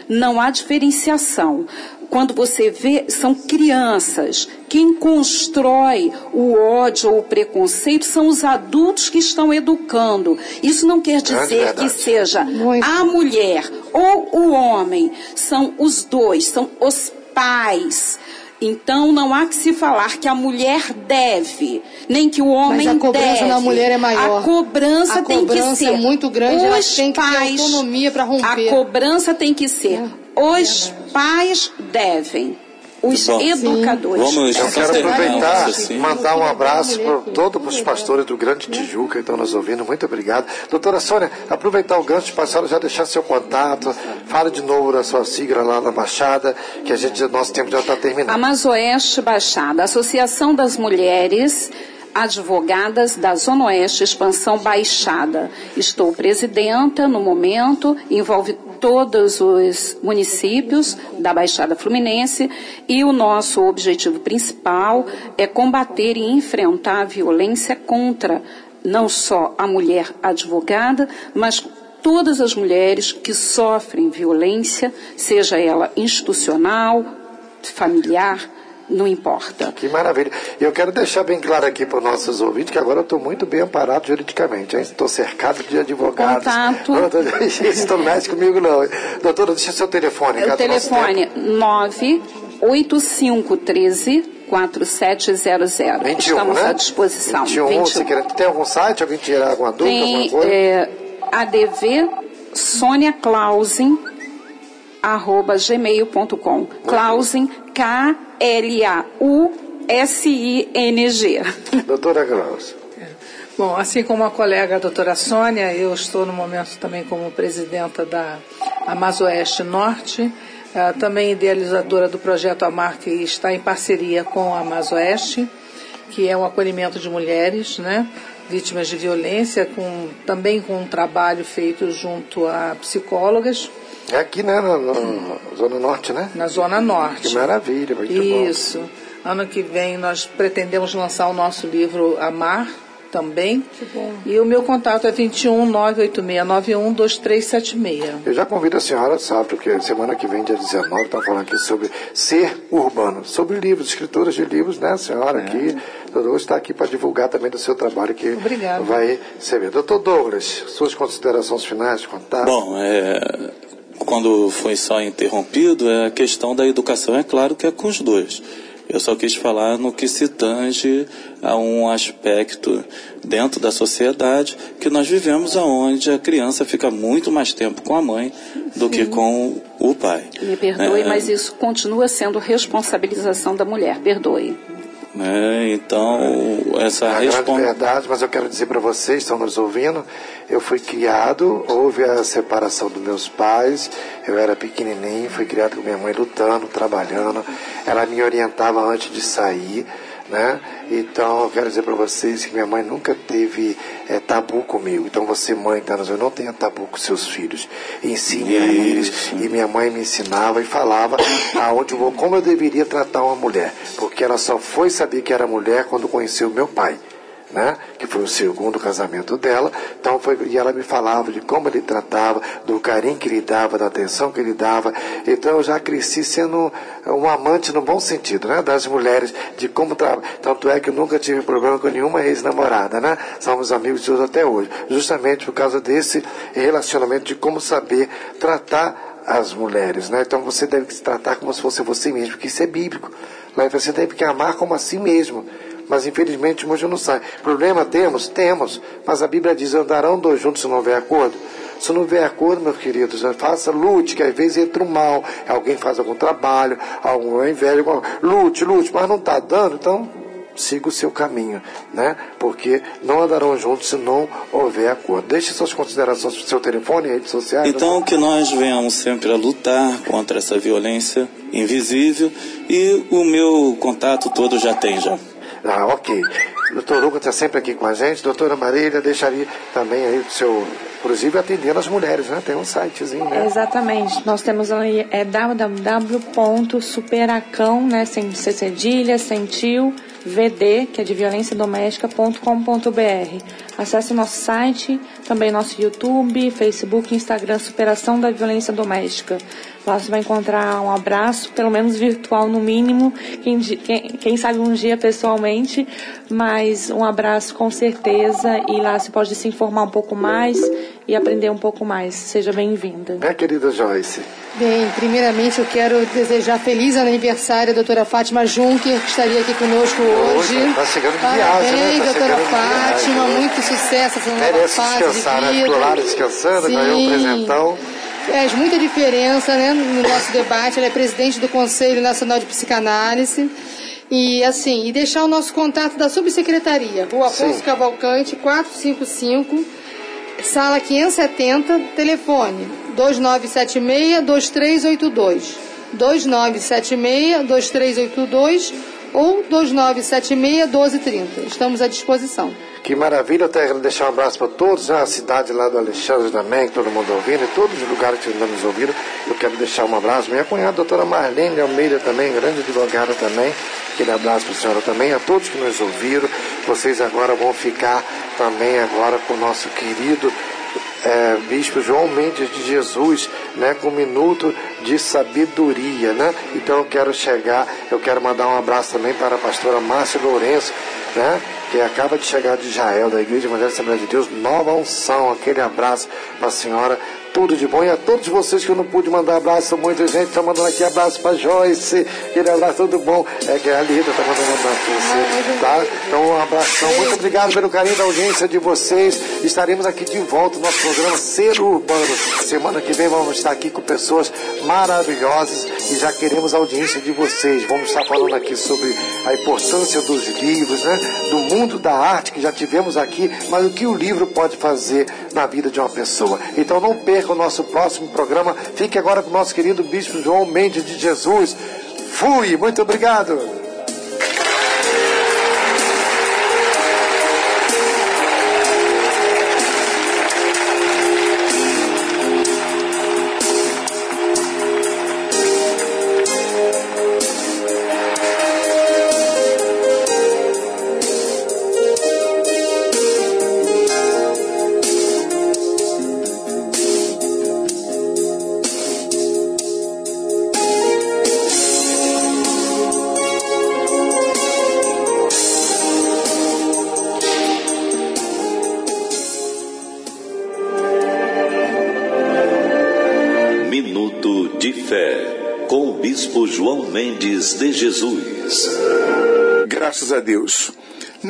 não há diferenciação quando você vê, são crianças. Quem constrói o ódio ou o preconceito são os adultos que estão educando. Isso não quer dizer é que seja Muito. a mulher ou o homem. São os dois, são os pais. Então não há que se falar que a mulher deve, nem que o homem Mas a cobrança deve. da mulher é maior. A cobrança a tem cobrança que ser. é muito grande, Os tem que pais, ter autonomia para romper. A cobrança tem que ser. É. Os pais devem. Os Bom, educadores. Vamos, eu quero aproveitar e mandar um abraço para todos os pastores do Grande Tijuca que estão nos ouvindo. Muito obrigado. Doutora Sônia, aproveitar o gancho para a senhora já deixar seu contato. Fala de novo da sua sigla lá na Baixada, que a gente, nosso tempo já está terminando. Amazoeste Baixada, Associação das Mulheres advogadas da Zona Oeste Expansão Baixada. Estou presidenta no momento, envolve todos os municípios da Baixada Fluminense e o nosso objetivo principal é combater e enfrentar a violência contra não só a mulher advogada, mas todas as mulheres que sofrem violência, seja ela institucional, familiar, não importa. Que maravilha. Eu quero deixar bem claro aqui para os nossos ouvintes que agora eu estou muito bem amparado juridicamente. Estou cercado de advogados. Contato. Não mexe comigo não. Doutora, deixa seu telefone. O telefone 98513 4700. 21, Estamos né? à disposição. 21, 21. Você quer, tem algum site? Alguém tirar alguma dúvida? Tem alguma coisa? É, ADV Sônia Clausen arroba gmail.com. Clausen, K-L-A-U-S-I-N-G. Doutora Klaus. Bom, assim como a colega a doutora Sônia, eu estou no momento também como presidenta da Amazoeste Norte, uh, também idealizadora do projeto Amar, que está em parceria com a Amazoeste, que é um acolhimento de mulheres, né? vítimas de violência, com, também com um trabalho feito junto a psicólogas. É aqui, né, na, na, Zona Norte, né? Na Zona Norte. Que maravilha, muito Isso. Bom. Ano que vem nós pretendemos lançar o nosso livro Amar também. Que bom. E o meu contato é 21 98691 2376. Eu já convido a senhora, sabe, porque semana que vem, dia 19, estamos falando aqui sobre ser urbano, sobre livros, escritoras de livros, né, senhora, é. aqui. Doutor está aqui para divulgar também do seu trabalho que Obrigada. vai ser. Doutor Douglas, suas considerações finais, contato? Bom, é, quando foi só interrompido, é a questão da educação, é claro que é com os dois. Eu só quis falar no que se tange a um aspecto dentro da sociedade que nós vivemos aonde a criança fica muito mais tempo com a mãe do Sim. que com o pai. Me perdoe, é, mas isso continua sendo responsabilização da mulher. Perdoe. Né? Então, essa é resposta. verdade, mas eu quero dizer para vocês, estão nos ouvindo, eu fui criado, houve a separação dos meus pais, eu era pequenininho, fui criado com minha mãe lutando, trabalhando, ela me orientava antes de sair, né? Então eu quero dizer para vocês que minha mãe nunca teve é, tabu comigo. Então você, mãe, tá eu não tenha tabu com seus filhos. Ensine a eles. E minha mãe me ensinava e falava aonde vou, como eu deveria tratar uma mulher. Porque ela só foi saber que era mulher quando conheceu meu pai né? que foi o segundo casamento dela. Então foi, e ela me falava de como ele tratava, do carinho que ele dava, da atenção que ele dava. Então eu já cresci sendo um amante no bom sentido, né? Das mulheres, de como trabalha. Tanto é que eu nunca tive problema com nenhuma ex-namorada, né? Somos amigos de hoje até hoje. Justamente por causa desse relacionamento de como saber tratar as mulheres, né? Então você deve se tratar como se fosse você mesmo, porque isso é bíblico. Né? Você deve que amar como a si mesmo mas infelizmente hoje não sai. Problema temos? Temos, mas a Bíblia diz: andarão dois juntos se não houver acordo. Se não houver acordo, meus queridos, faça, lute, que às vezes entra o mal, alguém faz algum trabalho, algum inveja, lute, lute, mas não está dando, então siga o seu caminho, né? Porque não andarão juntos se não houver acordo. Deixe suas considerações para seu telefone e redes sociais. Então, que nós venhamos sempre a lutar contra essa violência invisível e o meu contato todo já tem já. Ah, ok. Doutor Hugo está sempre aqui com a gente. Doutora Marília, deixaria também aí o seu inclusive atendendo as mulheres, né? Tem um sitezinho, né? Exatamente. Nós temos ali é www.superacão, né, sem cedilha, sem tio, vd, que é de violência doméstica.com.br. Acesse nosso site, também nosso YouTube, Facebook, Instagram, Superação da Violência Doméstica. Lá você vai encontrar um abraço, pelo menos virtual no mínimo, quem, quem, quem, sabe um dia pessoalmente, mas um abraço com certeza e lá você pode se informar um pouco mais e aprender um pouco mais. Seja bem-vinda. Minha querida Joyce. Bem, primeiramente eu quero desejar feliz aniversário à doutora Fátima Juncker, que estaria aqui conosco hoje. Está chegando de Parabéns, viagem, né? Tá doutora Fátima, viagem, muito sucesso essa nova Merece fase descansar, de né? vida. Ficou lá descansando, Sim. ganhou um presentão. Faz muita diferença né, no nosso debate. Ela é presidente do Conselho Nacional de Psicanálise. E assim, e deixar o nosso contato da subsecretaria, Rua Afonso Sim. Cavalcante, 455, sala 570, telefone 2976-2382. 2976-2382 ou 2976-1230. Estamos à disposição. Que maravilha, quero deixar um abraço para todos, né? a cidade lá do Alexandre também, que todo mundo ouvindo, e todos os lugares que ainda nos ouviram. Eu quero deixar um abraço. Minha cunhada, doutora Marlene Almeida também, grande advogada também. Aquele abraço para a senhora também, a todos que nos ouviram. Vocês agora vão ficar também agora com o nosso querido é, Bispo João Mendes de Jesus, né, com um minuto de sabedoria, né? Então eu quero chegar, eu quero mandar um abraço também para a pastora Márcia Lourenço, né, que acaba de chegar de Israel, da Igreja Evangelho Assembleia de Deus, nova unção, aquele abraço para a senhora, tudo de bom. E a todos vocês que eu não pude mandar abraço, muita gente está mandando aqui abraço para Joyce, aquele abraço, tudo bom. É que a Lida está mandando um abraço para você, tá? Então um abração, muito obrigado pelo carinho da audiência de vocês. Estaremos aqui de volta no nosso programa Ser Urbano. Semana que vem vamos estar aqui com pessoas maravilhosas e já queremos a audiência de vocês. Vamos estar falando aqui sobre a importância dos livros, né? Do mundo da arte que já tivemos aqui, mas o que o livro pode fazer na vida de uma pessoa. Então não perca o nosso próximo programa. Fique agora com o nosso querido Bispo João Mendes de Jesus. Fui, muito obrigado.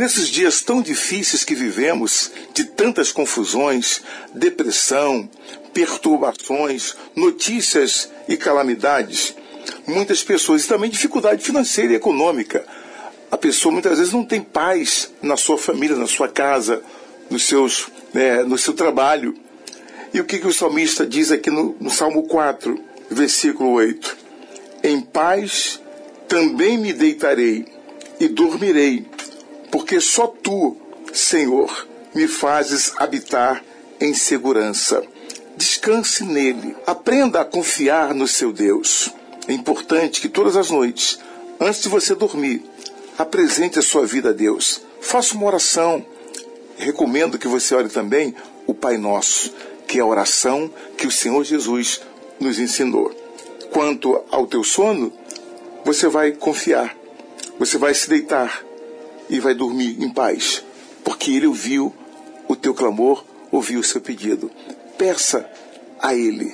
Nesses dias tão difíceis que vivemos, de tantas confusões, depressão, perturbações, notícias e calamidades, muitas pessoas, e também dificuldade financeira e econômica. A pessoa muitas vezes não tem paz na sua família, na sua casa, nos seus, né, no seu trabalho. E o que, que o salmista diz aqui no, no Salmo 4, versículo 8? Em paz também me deitarei, e dormirei, porque só tu, Senhor, me fazes habitar em segurança. Descanse nele. Aprenda a confiar no seu Deus. É importante que todas as noites, antes de você dormir, apresente a sua vida a Deus. Faça uma oração. Recomendo que você ore também o Pai Nosso, que é a oração que o Senhor Jesus nos ensinou. Quanto ao teu sono, você vai confiar, você vai se deitar e vai dormir em paz, porque Ele ouviu o teu clamor, ouviu o seu pedido. Peça a Ele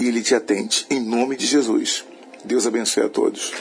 e Ele te atende, em nome de Jesus. Deus abençoe a todos.